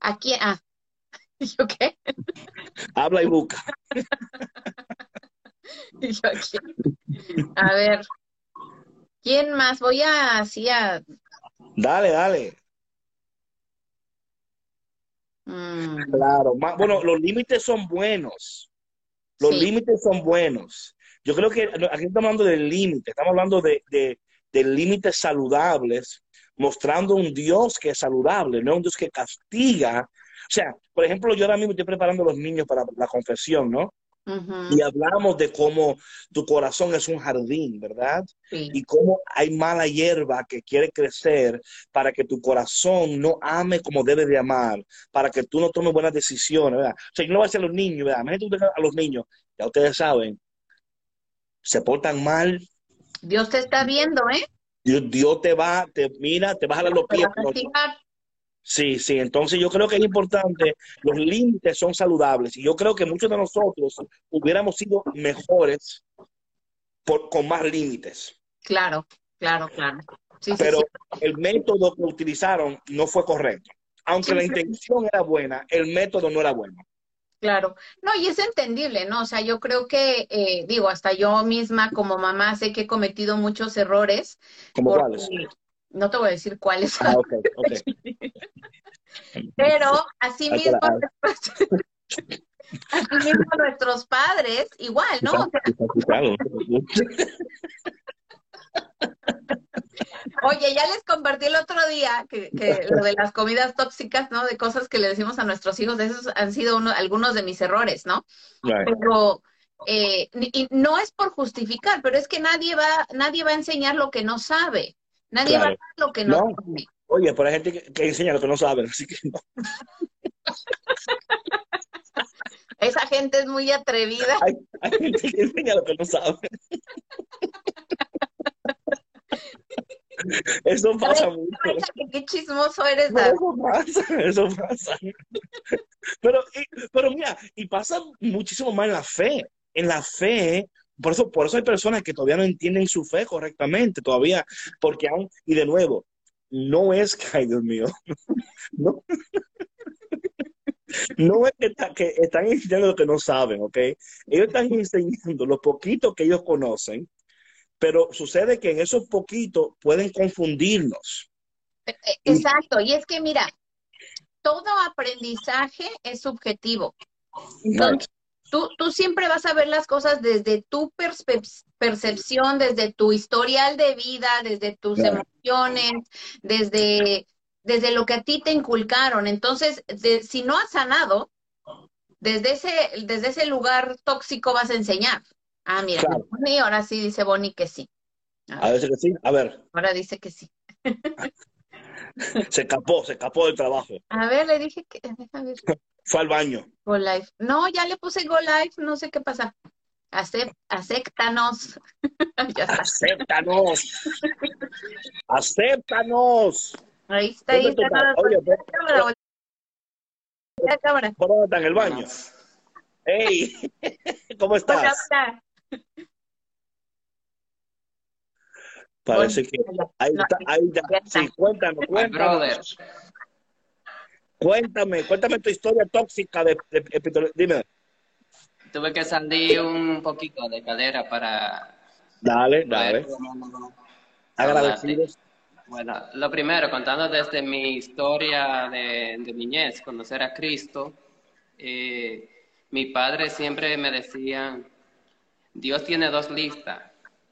S3: Aquí, ah, [laughs] ¿yo qué?
S2: habla y busca. [laughs]
S3: Yo aquí. A ver, ¿quién más? Voy a, así a,
S2: Dale, dale.
S3: Mm,
S2: Claro, bueno, los límites son buenos. Los
S3: Sí.
S2: límites son buenos. Yo creo que aquí estamos hablando de límites, estamos hablando de, de, de límites saludables, mostrando un Dios que es saludable, no un Dios que castiga. O sea, por ejemplo, yo ahora mismo estoy preparando a los niños para la confesión, ¿no? Y hablamos de cómo tu corazón es un jardín, ¿verdad?
S3: sí,
S2: y cómo hay mala hierba que quiere crecer para que tu corazón no ame como debe de amar, para que tú no tomes buenas decisiones, ¿verdad? O sea, yo no voy a decir a los niños, ¿verdad? Imagínate a los niños, ya ustedes saben, se portan mal,
S3: Dios te está viendo, ¿eh?
S2: Dios, Dios te va, te mira, te va a jalar los
S3: Te
S2: pies.
S3: va a castigar.
S2: Sí, sí, entonces yo creo que es importante, los límites son saludables y yo creo que muchos de nosotros hubiéramos sido mejores por, con más límites.
S3: Claro, claro, claro. Sí,
S2: pero
S3: sí.
S2: el método que utilizaron no fue correcto. Aunque la intención era buena, el método no era bueno.
S3: Claro, no, y es entendible, ¿no? O sea, yo creo que, eh, digo, hasta yo misma como mamá sé que he cometido muchos errores.
S2: ¿Como cuáles?
S3: No te voy a decir cuáles,
S2: Ah, ok, ok. [laughs]
S3: pero así
S2: Ahí te
S3: mismo,
S2: la- [laughs]
S3: así mismo nuestros padres, igual, ¿no? O sea. [laughs] Oye, ya les compartí el otro día que, que lo de las comidas tóxicas, ¿no? De cosas que le decimos a nuestros hijos, esos han sido uno- algunos de mis errores, ¿no?
S2: Right.
S3: Pero eh, y no es por justificar, pero es que nadie va, nadie va a enseñar lo que no sabe, nadie va a dar lo que no,
S2: No.
S3: sabe.
S2: Oye, pero hay gente que, que enseña lo que no saben, así que no. [laughs]
S3: Esa gente es muy atrevida.
S2: Hay, hay gente que enseña lo que no sabe. [laughs] Eso pasa mucho.
S3: Qué chismoso eres, David.
S2: eso pasa, eso pasa. Pero, y- pero mira, y pasa muchísimo más en la fe. En la fe, por eso, por eso hay personas que todavía no entienden su fe correctamente, todavía, porque aún, y de nuevo, no es que, ay Dios mío, [laughs] no, no es que, está- que están enseñando lo que no saben, ¿ok? Ellos están enseñando lo poquito que ellos conocen, pero sucede que en esos poquitos pueden confundirnos.
S3: Eh, Exacto, y es que mira, todo aprendizaje es subjetivo. Entonces, tú, tú siempre vas a ver las cosas desde tu perspe- percepción, desde tu historial de vida, desde tus
S2: Claro.
S3: emociones, desde, desde lo que a ti te inculcaron. Entonces, de- si no has sanado, desde ese, desde ese lugar tóxico vas a enseñar. Ah, mira,
S2: Claro.
S3: Ahora sí dice Bonnie que sí.
S2: A veces que sí, a ver,
S3: Ahora dice que sí. [laughs]
S2: se escapó, se escapó del trabajo,
S3: A ver, le dije que, déjame ver. [laughs]
S2: fue al baño.
S3: Go live. No, ya le puse go live, no sé qué pasa. Acep- acéptanos. [laughs] ya está.
S2: Acéptanos. Acéptanos.
S3: Ahí está, ahí
S2: ¿Dónde tú
S3: está.
S2: estás? Oye,
S3: cámara, la cámara.
S2: ¿Por dónde está? ¿En el baño? Hey, [laughs] ¿cómo
S3: Hola,
S2: estás?
S3: hola.
S2: Parece que ahí está, ahí está. Sí, cuéntanos, cuéntanos. Cuéntame, cuéntame tu historia tóxica de, de, de- dime.
S5: Tuve que salir un poquito de cadera para
S2: Dale, dale. Agradecidos.
S5: Bueno, lo primero, contando desde mi historia de, de niñez, conocer a Cristo, eh, mi padre siempre me decía, Dios tiene dos listas,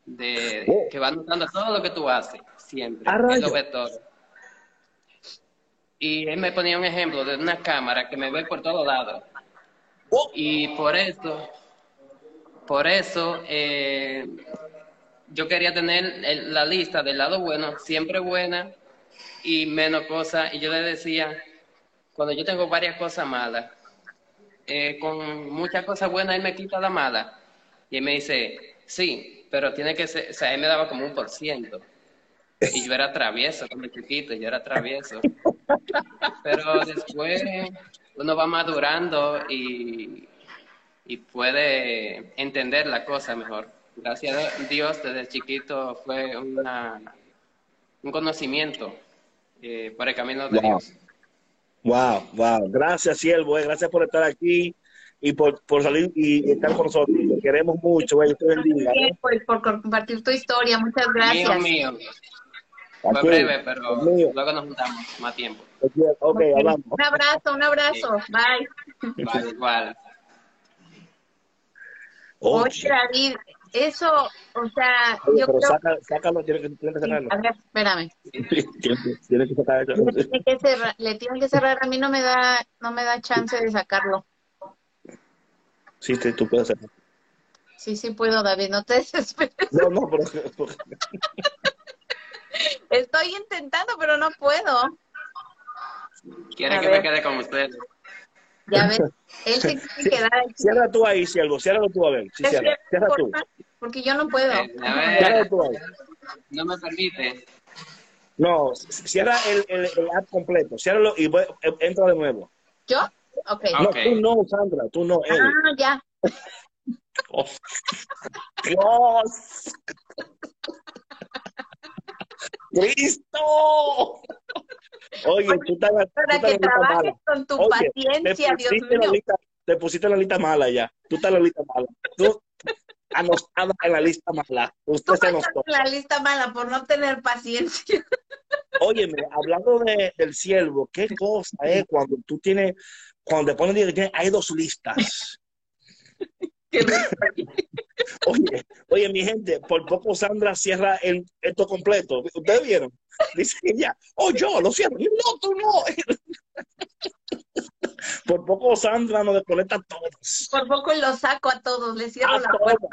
S5: de,
S2: Oh.
S5: que va anotando todo lo que tú haces, siempre.
S2: Ah,
S5: Él lo ve todo. Y él me ponía un ejemplo de una cámara que me ve por todos lados.
S2: Oh.
S5: Y por eso, por eso, eh, yo quería tener el- la lista del lado bueno, siempre buena y menos cosas. Y yo le decía, cuando yo tengo varias cosas malas, eh, con muchas cosas buenas él me quita la mala. Y él me dice, sí, pero tiene que ser, o sea, él me daba como un por ciento. Y yo era travieso, como chiquito, yo era travieso. Pero después uno va madurando y, y puede entender la cosa mejor. Gracias a Dios, desde chiquito fue una, un conocimiento eh, por el camino de
S2: Wow.
S5: Dios.
S2: Wow, wow. Gracias, siervo. eh. Gracias por estar aquí y por, por salir y estar con nosotros. Te queremos mucho. güey. Te bendiga.
S3: Por, por compartir tu historia. Muchas gracias.
S5: Mío, mío. Fue breve, pero
S2: mío.
S5: luego nos juntamos más tiempo.
S2: Ok, ok, hablamos.
S3: Un abrazo, un abrazo. Bye.
S5: Vale, igual.
S2: Oye,
S3: David, eso, o sea,
S2: oye,
S3: yo
S2: pero
S3: creo
S2: saca, sácalo, tiene que, tiene que sacarlo.
S3: A ver, espérame. [laughs]
S2: Tiene, que sacar eso.
S3: Le le tienen que cerrar. A mí no me da, no me da chance de sacarlo.
S2: Sí, sí, tú puedes hacerlo.
S3: Sí, sí puedo, David, no te [laughs] desesperes.
S2: No, no, pero
S3: Estoy intentando, pero no puedo.
S5: Quiere
S3: A
S5: que
S3: ver.
S5: me quede con ustedes.
S3: Ya ves, él se quiere quedar aquí.
S2: cierra tú ahí, siervo. Ciérralo tú a ver. Sí, cierra. Cierra tú.
S3: Porque yo no puedo.
S5: Eh, a ver,
S2: tú ahí.
S5: no me permite.
S2: No, cierra el, el, el app completo. Ciérralo y voy- eh, entra de nuevo.
S3: ¿Yo? Ok.
S5: Ah.
S2: No,
S5: Ok.
S2: tú no, Sandra. Tú no, él.
S3: Ah, ya.
S2: Oh, Dios. Cristo. Oye, tú estás, tú
S3: Para
S2: estás
S3: que trabajes
S2: mala.
S3: con tu
S2: Oye,
S3: paciencia, Dios mío.
S2: lista, te pusiste en la lista mala ya. Tú estás en la lista mala. Tú anotada en la lista mala.
S3: Tú
S2: Usted se anotó.
S3: en la lista mala por no tener paciencia.
S2: Óyeme, hablando de, del siervo, qué cosa es cuando tú tienes, cuando te ponen hay dos listas. [laughs] [laughs] Oye, oye, mi gente, por poco Sandra cierra el, esto completo. ¿Ustedes vieron? Dice ella, oh, yo lo cierro. Y, No, tú no. [laughs] Por poco Sandra nos desconecta a todos.
S3: Por poco los saco a todos, les cierro
S2: A
S3: la puerta.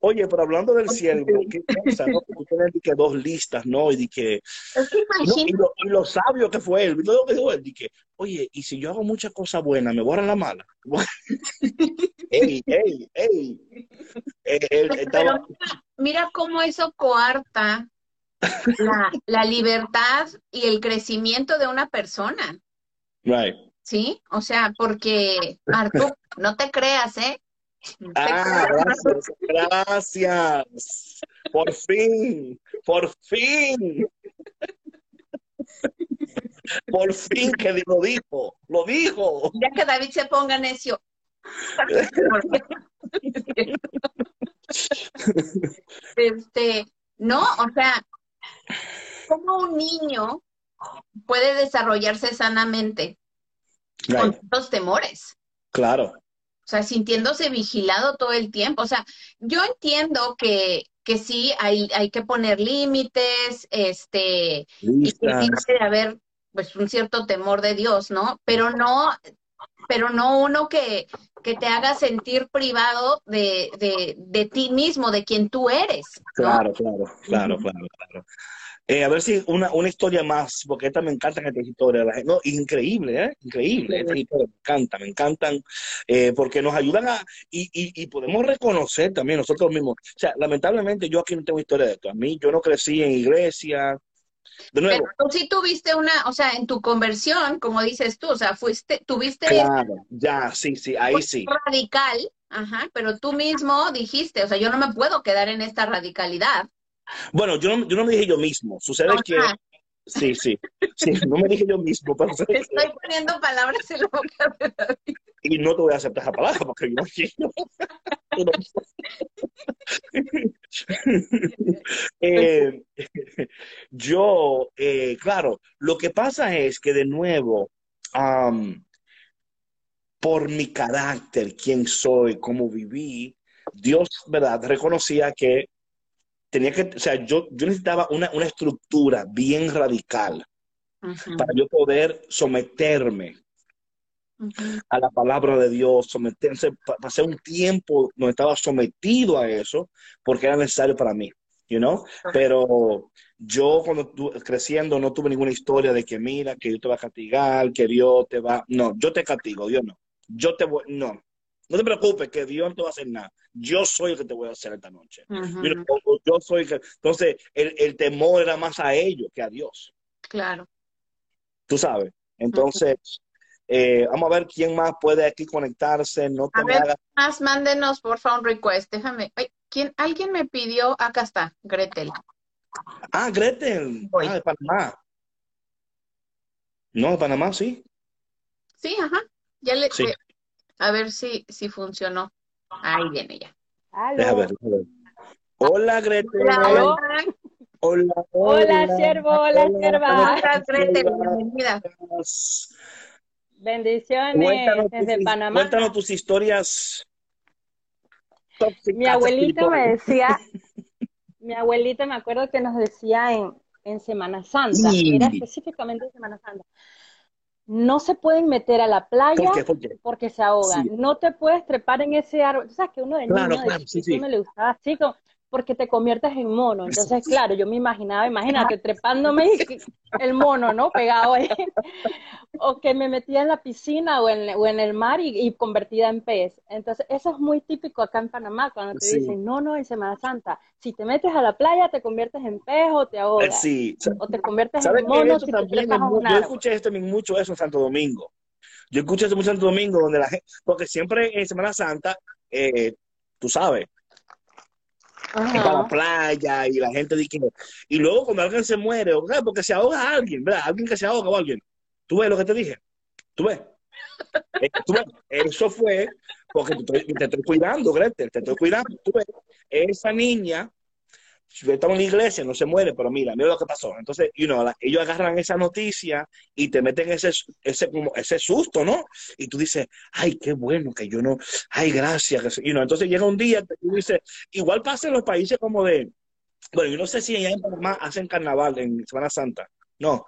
S2: Oye, pero hablando del siervo, qué cosa, ¿no? Tú tienes que dos listas, ¿no? Y de que,
S3: que
S2: no, y,
S3: imagínate,
S2: lo, y lo sabio que fue él, ¿viste lo que dijo él? Dije, oye, y si yo hago muchas cosas buenas, me borran la mala. [laughs] ey, ey, ey. Él
S3: pero
S2: estaba,
S3: mira, mira cómo eso coarta la, la libertad y el crecimiento de una persona,
S2: right.
S3: ¿sí? O sea, porque, Arturo, no te creas, ¿eh?
S2: Ah, gracias, gracias. Por fin, por fin. Por fin que lo dijo, lo dijo.
S3: Ya que David se ponga necio. Este, no, o sea, ¿cómo un niño puede desarrollarse sanamente con estos temores?
S2: Claro,
S3: O sea, sintiéndose vigilado todo el tiempo. O sea, yo entiendo que, que sí, hay, hay que poner límites, este, y que
S2: listas.
S3: debe haber pues un cierto temor de Dios, ¿no? Pero no, pero no uno que, que te haga sentir privado de, de, de ti mismo, de quien tú eres, ¿no?
S2: Claro, claro, claro, claro, claro. Eh, a ver si una, una historia más, porque esta me encantan estas historias. No, increíble, ¿eh? Increíble. Estas historias me encantan, me encantan, eh, porque nos ayudan a, y, y, y podemos reconocer también nosotros mismos. O sea, lamentablemente yo aquí no tengo historia de esto. A mí, yo no crecí en iglesia. De nuevo,
S3: Pero tú sí tuviste una, o sea, en tu conversión, como dices tú, o sea, fuiste, tuviste
S2: claro, ya, sí, sí, ahí sí.
S3: radical, ajá, pero tú mismo dijiste, o sea, yo no me puedo quedar en esta radicalidad.
S2: Bueno, yo no, yo no me dije yo mismo. Sucede que, sí, sí, sí, no me dije yo mismo, pero [laughs] que-
S3: estoy poniendo palabras en la boca de David.
S2: y no te voy a aceptar esa palabra porque yo no quiero. [laughs] [laughs] Eh, yo, eh, claro, lo que pasa es que de nuevo, por mi carácter, quién soy, cómo viví, Dios, ¿verdad? Reconocía que tenía que, o sea, yo, yo necesitaba una, una estructura bien radical para yo poder someterme a la palabra de Dios, someterse, pa- pasé un tiempo donde estaba sometido a eso porque era necesario para mí, you know? Pero yo cuando tu- creciendo no tuve ninguna historia de que mira, que Dios te va a castigar, que Dios te va, no, yo te castigo, Dios no. Yo te voy, no. No te preocupes, que Dios no te va a hacer nada. Yo soy el que te voy a hacer esta noche. Yo soy el que... Entonces, el, el temor era más a ellos que a Dios
S3: Claro.
S2: tú sabes. Entonces, eh, vamos a ver quién más puede aquí conectarse, no te
S3: A
S2: me
S3: ver.
S2: hagas-
S3: Más, mándenos por favor un request. Déjame. Ay, ¿quién, alguien me pidió, acá está, Gretel.
S2: Ah, Gretel,
S3: Voy.
S2: ah, de Panamá. No, de Panamá, sí.
S3: Sí, ajá. Ya le,
S2: Sí.
S3: le- a ver si, si funcionó. Ahí viene ya.
S2: Ver, ver. Hola, Gretel.
S6: Aló.
S2: Hola,
S6: Hola, siervo, hola, sierva.
S3: Hola, Gretel,
S2: Hola.
S3: bienvenida.
S6: Bendiciones
S2: Cuéntanos,
S6: desde
S2: tus,
S6: Panamá.
S2: cuéntanos tus historias tóxicas
S6: Mi abuelita me decía, [laughs] mi abuelita me acuerdo que nos decía en, en Semana Santa,
S2: Sí.
S6: era específicamente en Semana Santa, no se pueden meter a la playa
S2: ¿Por qué? ¿Por qué?
S6: porque se ahogan,
S2: Sí.
S6: no te puedes trepar en ese árbol. Tú sabes que uno de
S2: Claro,
S6: niño, de
S2: claro, sí,
S6: uno le gustaba así, como- porque te conviertes en mono. Entonces, claro, yo me imaginaba, imagínate, trepándome y el mono, ¿no? Pegado ahí. O que me metía en la piscina o en, o en el mar y, y convertida en pez. Entonces, eso es muy típico acá en Panamá, cuando te
S2: Sí.
S6: dicen, no, no, en Semana Santa, si te metes a la playa, te conviertes en pez o te
S2: Eh,
S6: ahogas.
S2: Sí,
S6: O te conviertes
S2: ¿Sabes
S6: en mono si te trepas a un
S2: yo escuché esto mucho eso en Santo Domingo. Yo escuché eso mucho en Santo Domingo, donde la gente, porque siempre en Semana Santa, eh, tú sabes, es para la
S6: Ajá.
S2: playa y la gente dice, y luego cuando alguien se muere, o porque se ahoga alguien, ¿verdad? Alguien que se ahoga o alguien. ¿Tú ves lo que te dije? ¿Tú ves? Eh, tú ves, Eso fue porque te estoy, te estoy cuidando, Gretel, te estoy cuidando. Tú ves, esa niña está en la iglesia, no se muere, pero mira, mira lo que pasó. Entonces, you know, la- ellos agarran esa noticia y te meten ese, ese, como, ese susto, ¿no? Y tú dices, ay, qué bueno que yo no, ay, gracias. que se-". You know, entonces llega un día y tú dices, igual pasa en los países como de, bueno, yo no sé si allá en Panamá hacen carnaval en Semana Santa. No,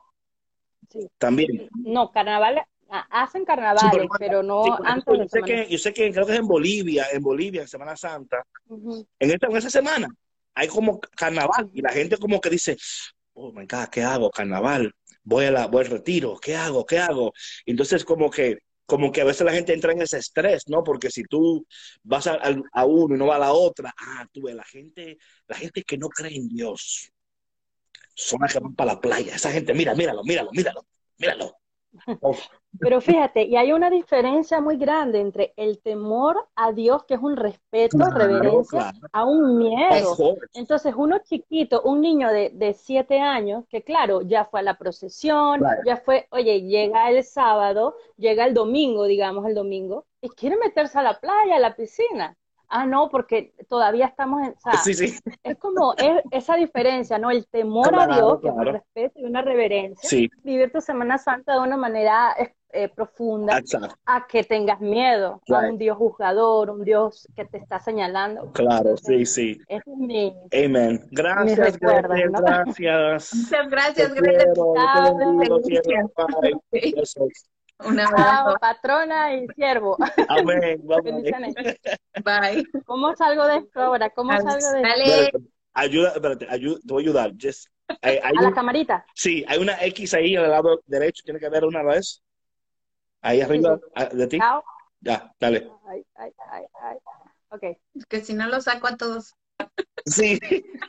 S6: Sí.
S2: también.
S6: No, carnaval, ah, hacen
S2: Sí,
S6: carnavales,
S2: pero-
S6: pero no
S2: sí,
S6: antes
S2: ejemplo,
S6: de
S2: yo sé
S6: Semana
S2: que, yo sé que creo que es en Bolivia, en Bolivia, en Semana Santa, en esta, en esa semana hay como carnaval y la gente como que dice, oh my God, ¿qué hago? Carnaval, voy, a la, voy al retiro, ¿qué hago? ¿Qué hago? Entonces como que, como que a veces la gente entra en ese estrés, ¿no? Porque si tú vas a, a uno y no va a la otra, ah, tú ves, la gente, la gente que no cree en Dios son las que van para la playa. Esa gente, mira, míralo, míralo, míralo, míralo. [laughs]
S6: Pero fíjate, y hay una diferencia muy grande entre el temor a Dios, que es un respeto,
S2: Claro,
S6: reverencia,
S2: claro.
S6: a un miedo. Entonces, uno chiquito, un niño de, de siete años, que claro, ya fue a la procesión, ya fue, oye, llega el sábado, llega el domingo, digamos el domingo, y quiere meterse a la playa, a la piscina. Ah, no, porque todavía estamos en, o sea,
S2: Sí, sí,
S6: es como es, esa diferencia, ¿no? El temor a Dios, que es un respeto y una reverencia,
S2: sí,
S6: vivir tu Semana Santa de una manera eh, profunda,
S2: exacto.
S6: a que tengas miedo a un Dios juzgador, un Dios que te está señalando.
S2: Claro, sí,
S6: Entonces,
S2: sí.
S6: ese es mi,
S2: Amen. Gracias, Gretel,
S6: ¿no?
S2: gracias.
S3: Muchas gracias,
S2: quiero,
S3: Gretel.
S2: yo te
S6: Chao.
S2: bendigo, cielo. Bye. [laughs] Besos.
S3: Un abrazo.
S6: patrona y siervo. [laughs]
S2: Amén. Bye, bye.
S6: Bendiciones. [laughs]
S3: Bye.
S6: ¿Cómo salgo de esto ahora? ¿Cómo salgo de esto?
S2: Ayuda, espérate, ayuda, te voy a ayudar. Just Hay, hay
S6: A la
S2: un-
S6: camarita.
S2: sí, hay una X ahí al lado derecho, tiene que haber una vez. Ahí arriba a- de ti.
S6: Chao.
S2: Ya, dale.
S6: Ay, ay, ay, ay. Ok.
S3: Es que si no lo saco a todos.
S2: Sí. [laughs]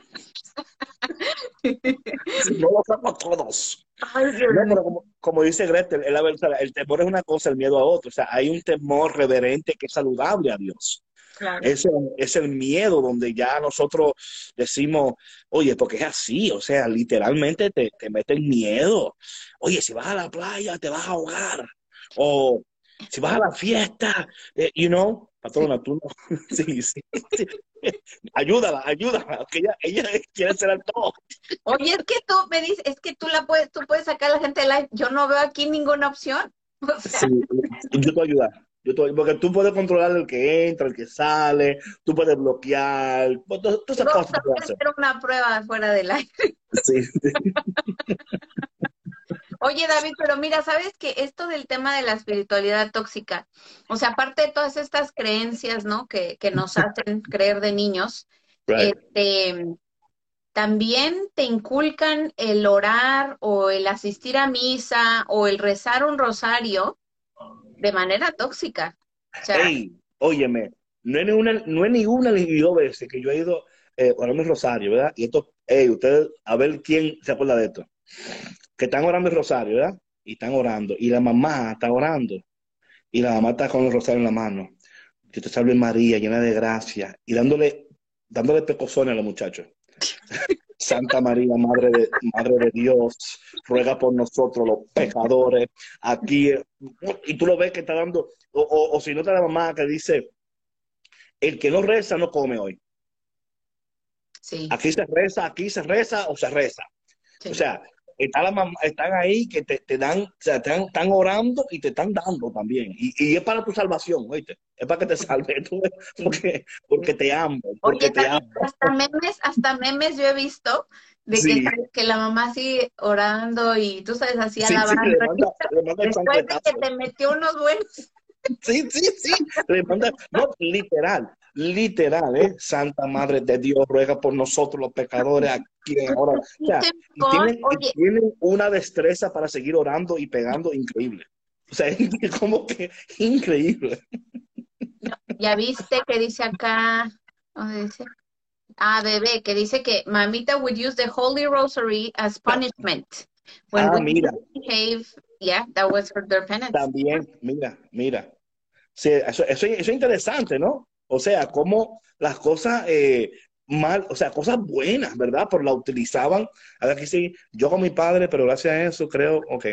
S2: Sí, no lo saco a todos. No, pero como, como dice Gretel, el, el temor es una cosa, el miedo a otro. O sea, hay un temor reverente que es saludable a Dios.
S3: Claro.
S2: Es el, es el miedo donde ya nosotros decimos, oye, porque es así, o sea, literalmente te, te meten miedo. Oye, si vas a la playa te vas a ahogar. O si vas a la fiesta, eh, you know, patrona, tú no. [laughs] Sí, sí, sí. Ayúdala, ayúdala, que ella, ella quiere ser al todo.
S3: Oye, es que tú me dices, es que tú la puedes, tú puedes sacar a la gente de live. Yo no veo aquí ninguna opción. [laughs] O sea,
S2: Sí, yo te voy a ayudar. Yo te voy- porque tú puedes controlar el que entra, el que sale, tú puedes bloquear, pues, todas esas cosas hacer.
S3: hacer una prueba fuera del live.
S2: Sí. [laughs]
S3: Oye, David, pero mira, ¿sabes que esto del tema de la espiritualidad tóxica, o sea, aparte de todas estas creencias, ¿no? Que, que nos [laughs] hacen creer de niños,
S2: Right.
S3: este, también te inculcan el orar o el asistir a misa o el rezar un rosario de manera tóxica. O sea,
S2: Ey, óyeme, no es ni una, no es ni una ni dos veces que yo he ido eh, orando el rosario, ¿verdad? Y esto, ey, ustedes, a ver quién se acuerda de esto. Que están orando el rosario, ¿verdad? Y están orando. Y la mamá está orando. Y la mamá está con el rosario en la mano. Yo te salve María, llena de gracia. Y dándole, dándole pecosones a los muchachos. [laughs] Santa María, Madre de, Madre de Dios, ruega por nosotros los pecadores. Aquí, y tú lo ves que está dando, o, o, o si no está la mamá que dice, el que no reza no come hoy.
S3: sí,
S2: Aquí se reza, aquí se reza o se reza.
S3: sí.
S2: O sea, está la mamá, están ahí que te, te dan, o sea, te dan- están orando y te están dando también. Y, y es para tu salvación, oíste. Es para que te salve, tú ves, porque, porque te amo, porque
S3: Oye,
S2: te
S3: David,
S2: amo.
S3: hasta memes, hasta memes yo he visto de que,
S2: Sí.
S3: que la mamá sigue orando y tú sabes, así
S2: Sí, sí,
S3: alabando.
S2: le manda, le manda
S3: Después de que te metió unos buenos.
S2: Sí, sí, sí. Le manda, no, literal, literal, ¿eh? Santa Madre de Dios, ruega por nosotros los pecadores aquí ahora. O [laughs] sea, y
S3: Con-
S2: tienen, y
S3: oye,
S2: tienen una destreza para seguir orando y pegando increíble. O sea, es [laughs] como que increíble.
S3: ya viste que dice acá, ¿dónde dice? Ah, bebé, que dice que mamita would use the Holy Rosary as punishment. When
S2: Ah, mira.
S3: behave, yeah, that was for their penance.
S2: También, mira, mira. Sí, eso, eso, eso es interesante, ¿no? O sea, cómo las cosas eh, mal, o sea, cosas buenas, ¿verdad? Pero la utilizaban. Ahora que sí, yo con mi padre, pero gracias a eso creo, ok.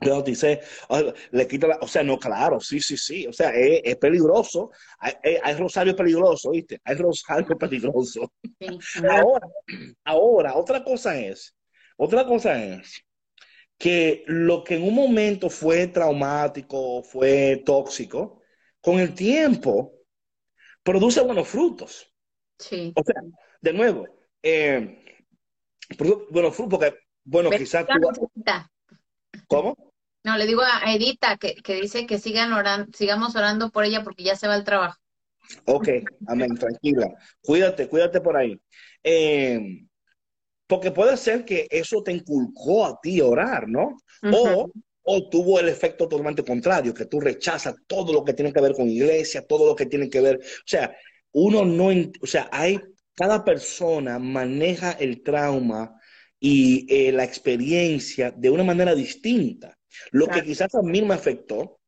S2: Bauticé, ah, le quita la, o sea, no, claro, sí, sí, sí, o sea, es, es peligroso, hay, hay- rosario peligroso, ¿viste? Hay rosario [laughs] peligroso.
S3: Sí.
S2: Ahora, ahora, otra cosa es, otra cosa es que lo que en un momento fue traumático, fue tóxico, con el tiempo produce buenos frutos.
S3: Sí.
S2: O sea, de nuevo, eh, buenos frutos, porque, bueno, quizás tú. ¿cómo?
S3: No, le digo a Edita que, que dice que sigan orando, sigamos orando por ella porque ya se va al trabajo.
S2: Ok, amén, tranquila. Cuídate, cuídate por ahí. Eh, porque puede ser que eso te inculcó a ti orar, ¿no? O, o tuvo el efecto totalmente contrario, que tú rechazas todo lo que tiene que ver con iglesia, todo lo que tiene que ver, o sea, uno no, o sea, hay, cada persona maneja el trauma y eh, la experiencia de una manera distinta. Lo que quizás a mí me afectó,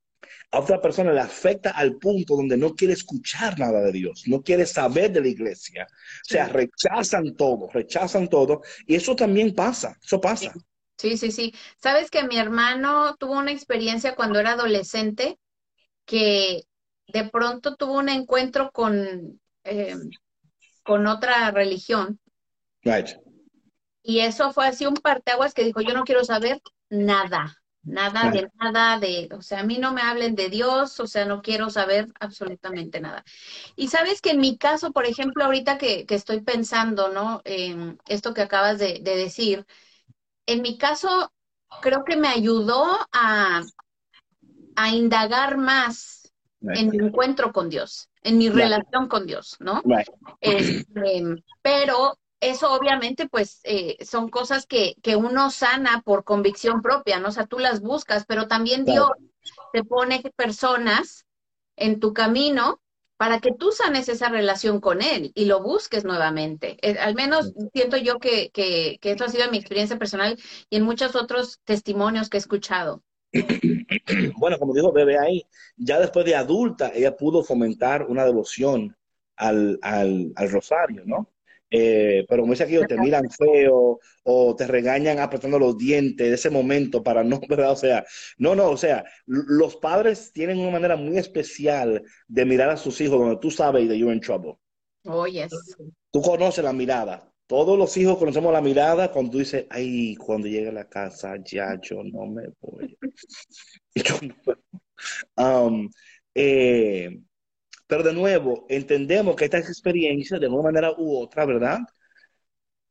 S2: a otra persona le afecta al punto donde no quiere escuchar nada de Dios, no quiere saber de la iglesia. O sea,
S3: Sí.
S2: rechazan todo, rechazan todo. Y eso también pasa, eso pasa.
S3: Sí, sí, sí. Sabes que mi hermano tuvo una experiencia cuando era adolescente que de pronto tuvo un encuentro con, eh, con otra religión
S2: Right.
S3: y eso fue así un parteaguas que dijo, yo no quiero saber nada, nada de nada de, o sea, a mí no me hablen de Dios, o sea, no quiero saber absolutamente nada. Y sabes que en mi caso, por ejemplo, ahorita que, que estoy pensando, ¿no? En esto que acabas de, de decir, en mi caso, creo que me ayudó a, a indagar más
S2: Right.
S3: en mi encuentro con Dios, en mi
S2: Right.
S3: relación con Dios, ¿no?
S2: Right.
S3: Este, pero eso obviamente pues eh, son cosas que, que uno sana por convicción propia, ¿no? O sea, tú las buscas, pero también Dios te pone personas en tu camino para que tú sanes esa relación con Él y lo busques nuevamente. Eh, al menos siento yo que, que, ha sido mi experiencia personal y en muchos otros testimonios que he escuchado. [clears throat]
S2: Bueno, como dijo Bebe ahí, ya después de adulta, ella pudo fomentar una devoción al, al, al rosario, ¿no? Eh, pero como dice aquí, o te miran feo o te regañan apretando los dientes de ese momento para no, [laughs] ¿verdad? O sea, no, no, o sea, los padres tienen una manera muy especial de mirar a sus hijos donde tú sabes that you're in trouble.
S3: Oh, yes.
S2: Tú conoces la mirada. Todos los hijos conocemos la mirada cuando tú dices, ay, cuando llegue a la casa, ya yo no me voy. Y [laughs] yo no- Um, eh, pero de nuevo, entendemos que estas experiencias, de una manera u otra, ¿verdad?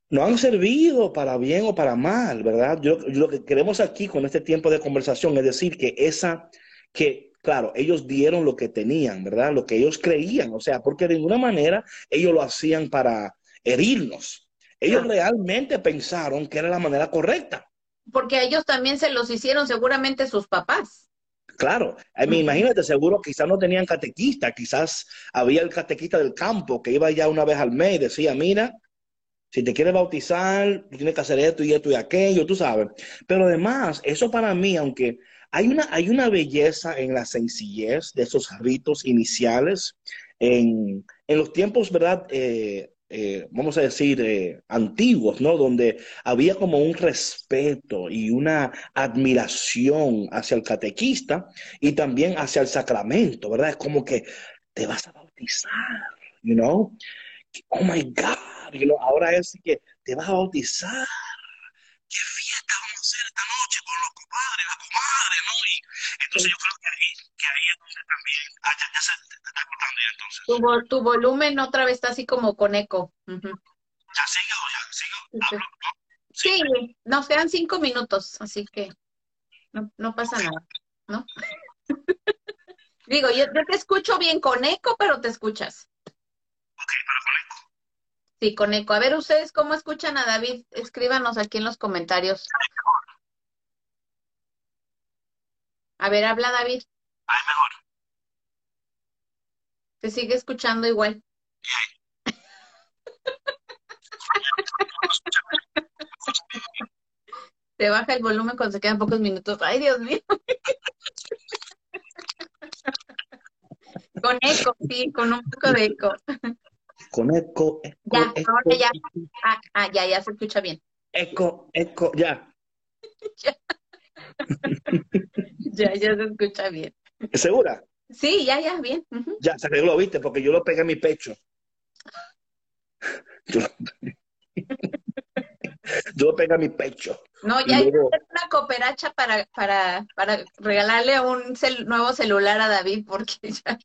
S2: No han servido para bien o para mal, ¿verdad? Yo, yo lo que queremos aquí con este tiempo de conversación es decir que esa, que claro, ellos dieron lo que tenían, ¿verdad? Lo que ellos creían, o sea, porque de ninguna manera ellos lo hacían para herirnos. Ellos realmente pensaron que era la manera correcta.
S3: Porque a ellos también se los hicieron seguramente sus papás.
S2: Claro, I mean, imagínate, seguro quizás no tenían catequista, quizás había el catequista del campo que iba ya una vez al mes y decía, mira, si te quieres bautizar, tienes que hacer esto y esto y aquello, tú sabes. Pero además, eso para mí, aunque hay una, hay una belleza en la sencillez de esos ritos iniciales, en, en los tiempos, ¿verdad? Eh, eh, vamos a decir, eh, antiguos, ¿no? Donde había como un respeto y una admiración hacia el catequista y también hacia el sacramento, ¿verdad? Es como que te vas a bautizar, you know? Oh my God, you know, ahora es que te vas a bautizar. ¿Qué fiesta vamos a hacer esta noche con los compadres, la comadre, ¿no? Y entonces yo creo que ahí, que ahí es donde también, ah, ya, ya se entonces.
S3: Tu, tu volumen otra vez está así como con eco.
S2: Ya sigo, ya sigo.
S3: Sí.
S2: hablo, ¿no?
S3: Sí, nos quedan cinco minutos, así que no, no pasa nada, ¿no? [laughs] Digo, yo, yo te escucho bien con eco, pero te escuchas.
S2: Ok, pero con eco.
S3: Sí, con eco. A ver, ustedes cómo escuchan a David, escríbanos aquí en los comentarios. A ver, habla David,
S2: Ahí mejor.
S3: Te sigue escuchando igual. Te baja el volumen cuando se quedan pocos minutos. Ay, Dios mío. Con eco, sí, con un poco de eco.
S2: Con eco, eco,
S3: Ya,
S2: eco,
S3: ahora ya. Ah, ah, ya, ya se escucha bien.
S2: eco, eco, ya. [laughs]
S3: Ya, ya se escucha bien.
S2: ¿Segura?
S3: Sí, ya, ya, bien. Ujú.
S2: Ya, se arregló, ¿viste? Porque yo lo pegué en mi pecho. [laughs] Yo lo, yo lo pegué en mi pecho.
S3: No, ya hay que
S2: luego-
S3: hacer una cooperacha para, para, para regalarle un cel- nuevo celular a David, porque [laughs] ya.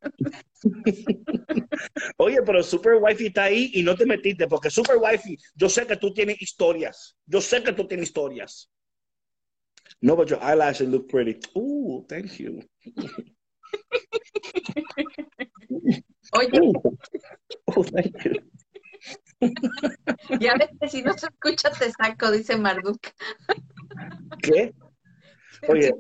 S2: Oye, pero Super Wi-Fi está ahí y no te metiste, porque Super Wi-Fi, yo sé que tú tienes historias. Yo sé que tú tienes historias. No, but your eyelashes look pretty. Ooh, thank you.
S3: Oye.
S2: Oh,
S3: ya ves que si no se escucha te saco, dice Marduk.
S2: ¿Qué? Oye,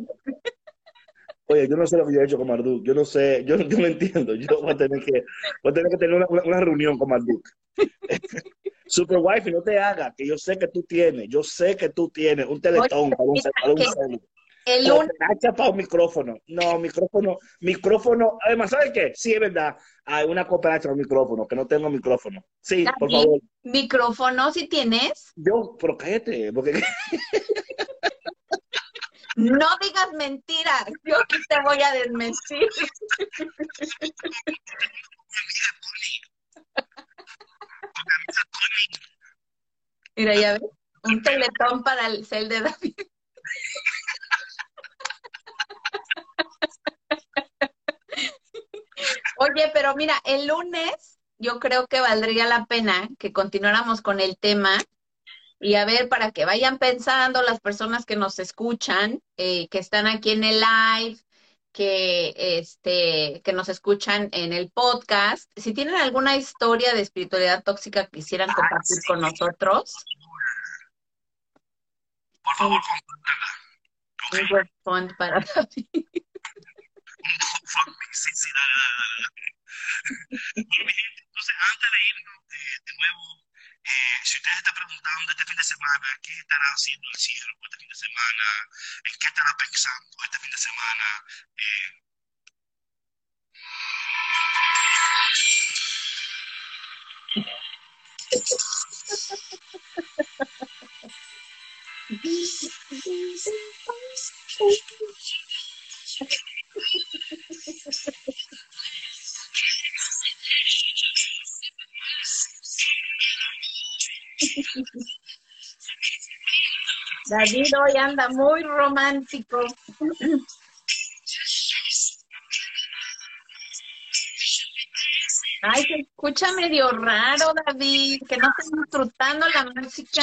S2: oye, yo no sé lo que yo he hecho con Marduk. Yo no sé, yo, yo no entiendo. Yo voy a tener que, voy a tener que tener una, una- una reunión con Marduk. [laughs] Super Wi-Fi, no te hagas, que yo sé que tú tienes, yo sé que tú tienes un teletón
S3: Oye,
S2: para un, para un
S3: que
S2: celu.
S3: El lunes,
S2: para un micrófono. No, micrófono, micrófono. Además, ¿sabes qué? Sí, es verdad. Hay una cooperacha para un micrófono, que no tengo micrófono. Sí, por favor.
S3: micrófono si tienes.
S2: Yo, pero cállate, porque [laughs]
S3: No digas mentiras. Yo aquí te voy a desmentir. Mira, ya ves. Un teletón para el cel de David. Oye, pero mira, el lunes yo creo que valdría la pena que continuáramos con el tema y a ver, para que vayan pensando las personas que nos escuchan, eh, que están aquí en el live, que, este, que nos escuchan en el podcast. Si tienen alguna historia de espiritualidad tóxica que quisieran compartir con nosotros.
S2: Por favor,
S3: Un responde [laughs] para David.
S2: Sí, sí, dale, dale, dale. Bueno, mi gente, entonces antes de irnos eh, de nuevo, eh, si ustedes están preguntando este fin de semana qué estará haciendo el cierre este fin de semana, en qué estará pensando este fin de semana, eh,
S3: David hoy anda muy romántico. Ay, se escucha medio raro, David, que no estás disfrutando la música.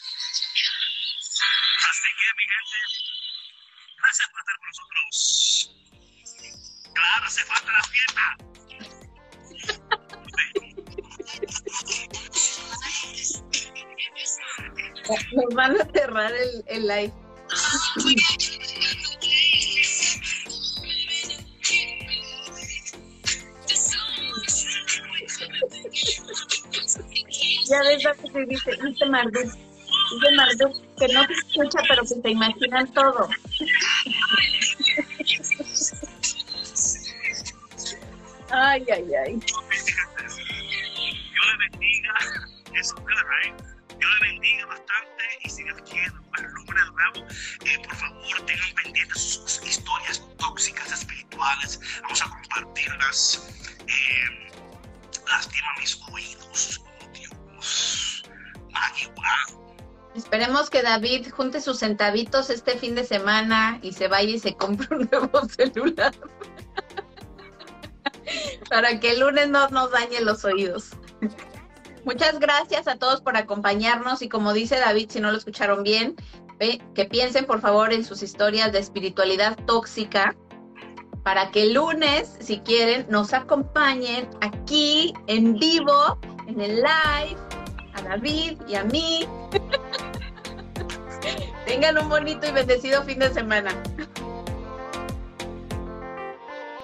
S3: Nos van a cerrar el, el live. Ya ves lo que dice, dice Marduk. Dice Marduk que no se escucha, pero que se imaginan todo. Ay, ay, ay.
S2: Dios le bendiga. Eso es right? Dios le bendiga bastante y si Dios quiere, el lunes de nuevo, eh, por favor, tengan pendientes sus historias tóxicas espirituales. Vamos a compartirlas. Eh, lastima mis oídos. Oh, Dios. Maggie.
S3: Esperemos que David junte sus centavitos este fin de semana y se vaya y se compre un nuevo [laughs] celular. Para que el lunes no nos dañe los oídos. Muchas gracias a todos por acompañarnos y como dice David, si no lo escucharon bien, que piensen por favor en sus historias de espiritualidad tóxica para que el lunes, si quieren, nos acompañen aquí en vivo, en el live, a David y a mí. [laughs] Tengan un bonito y bendecido fin de semana.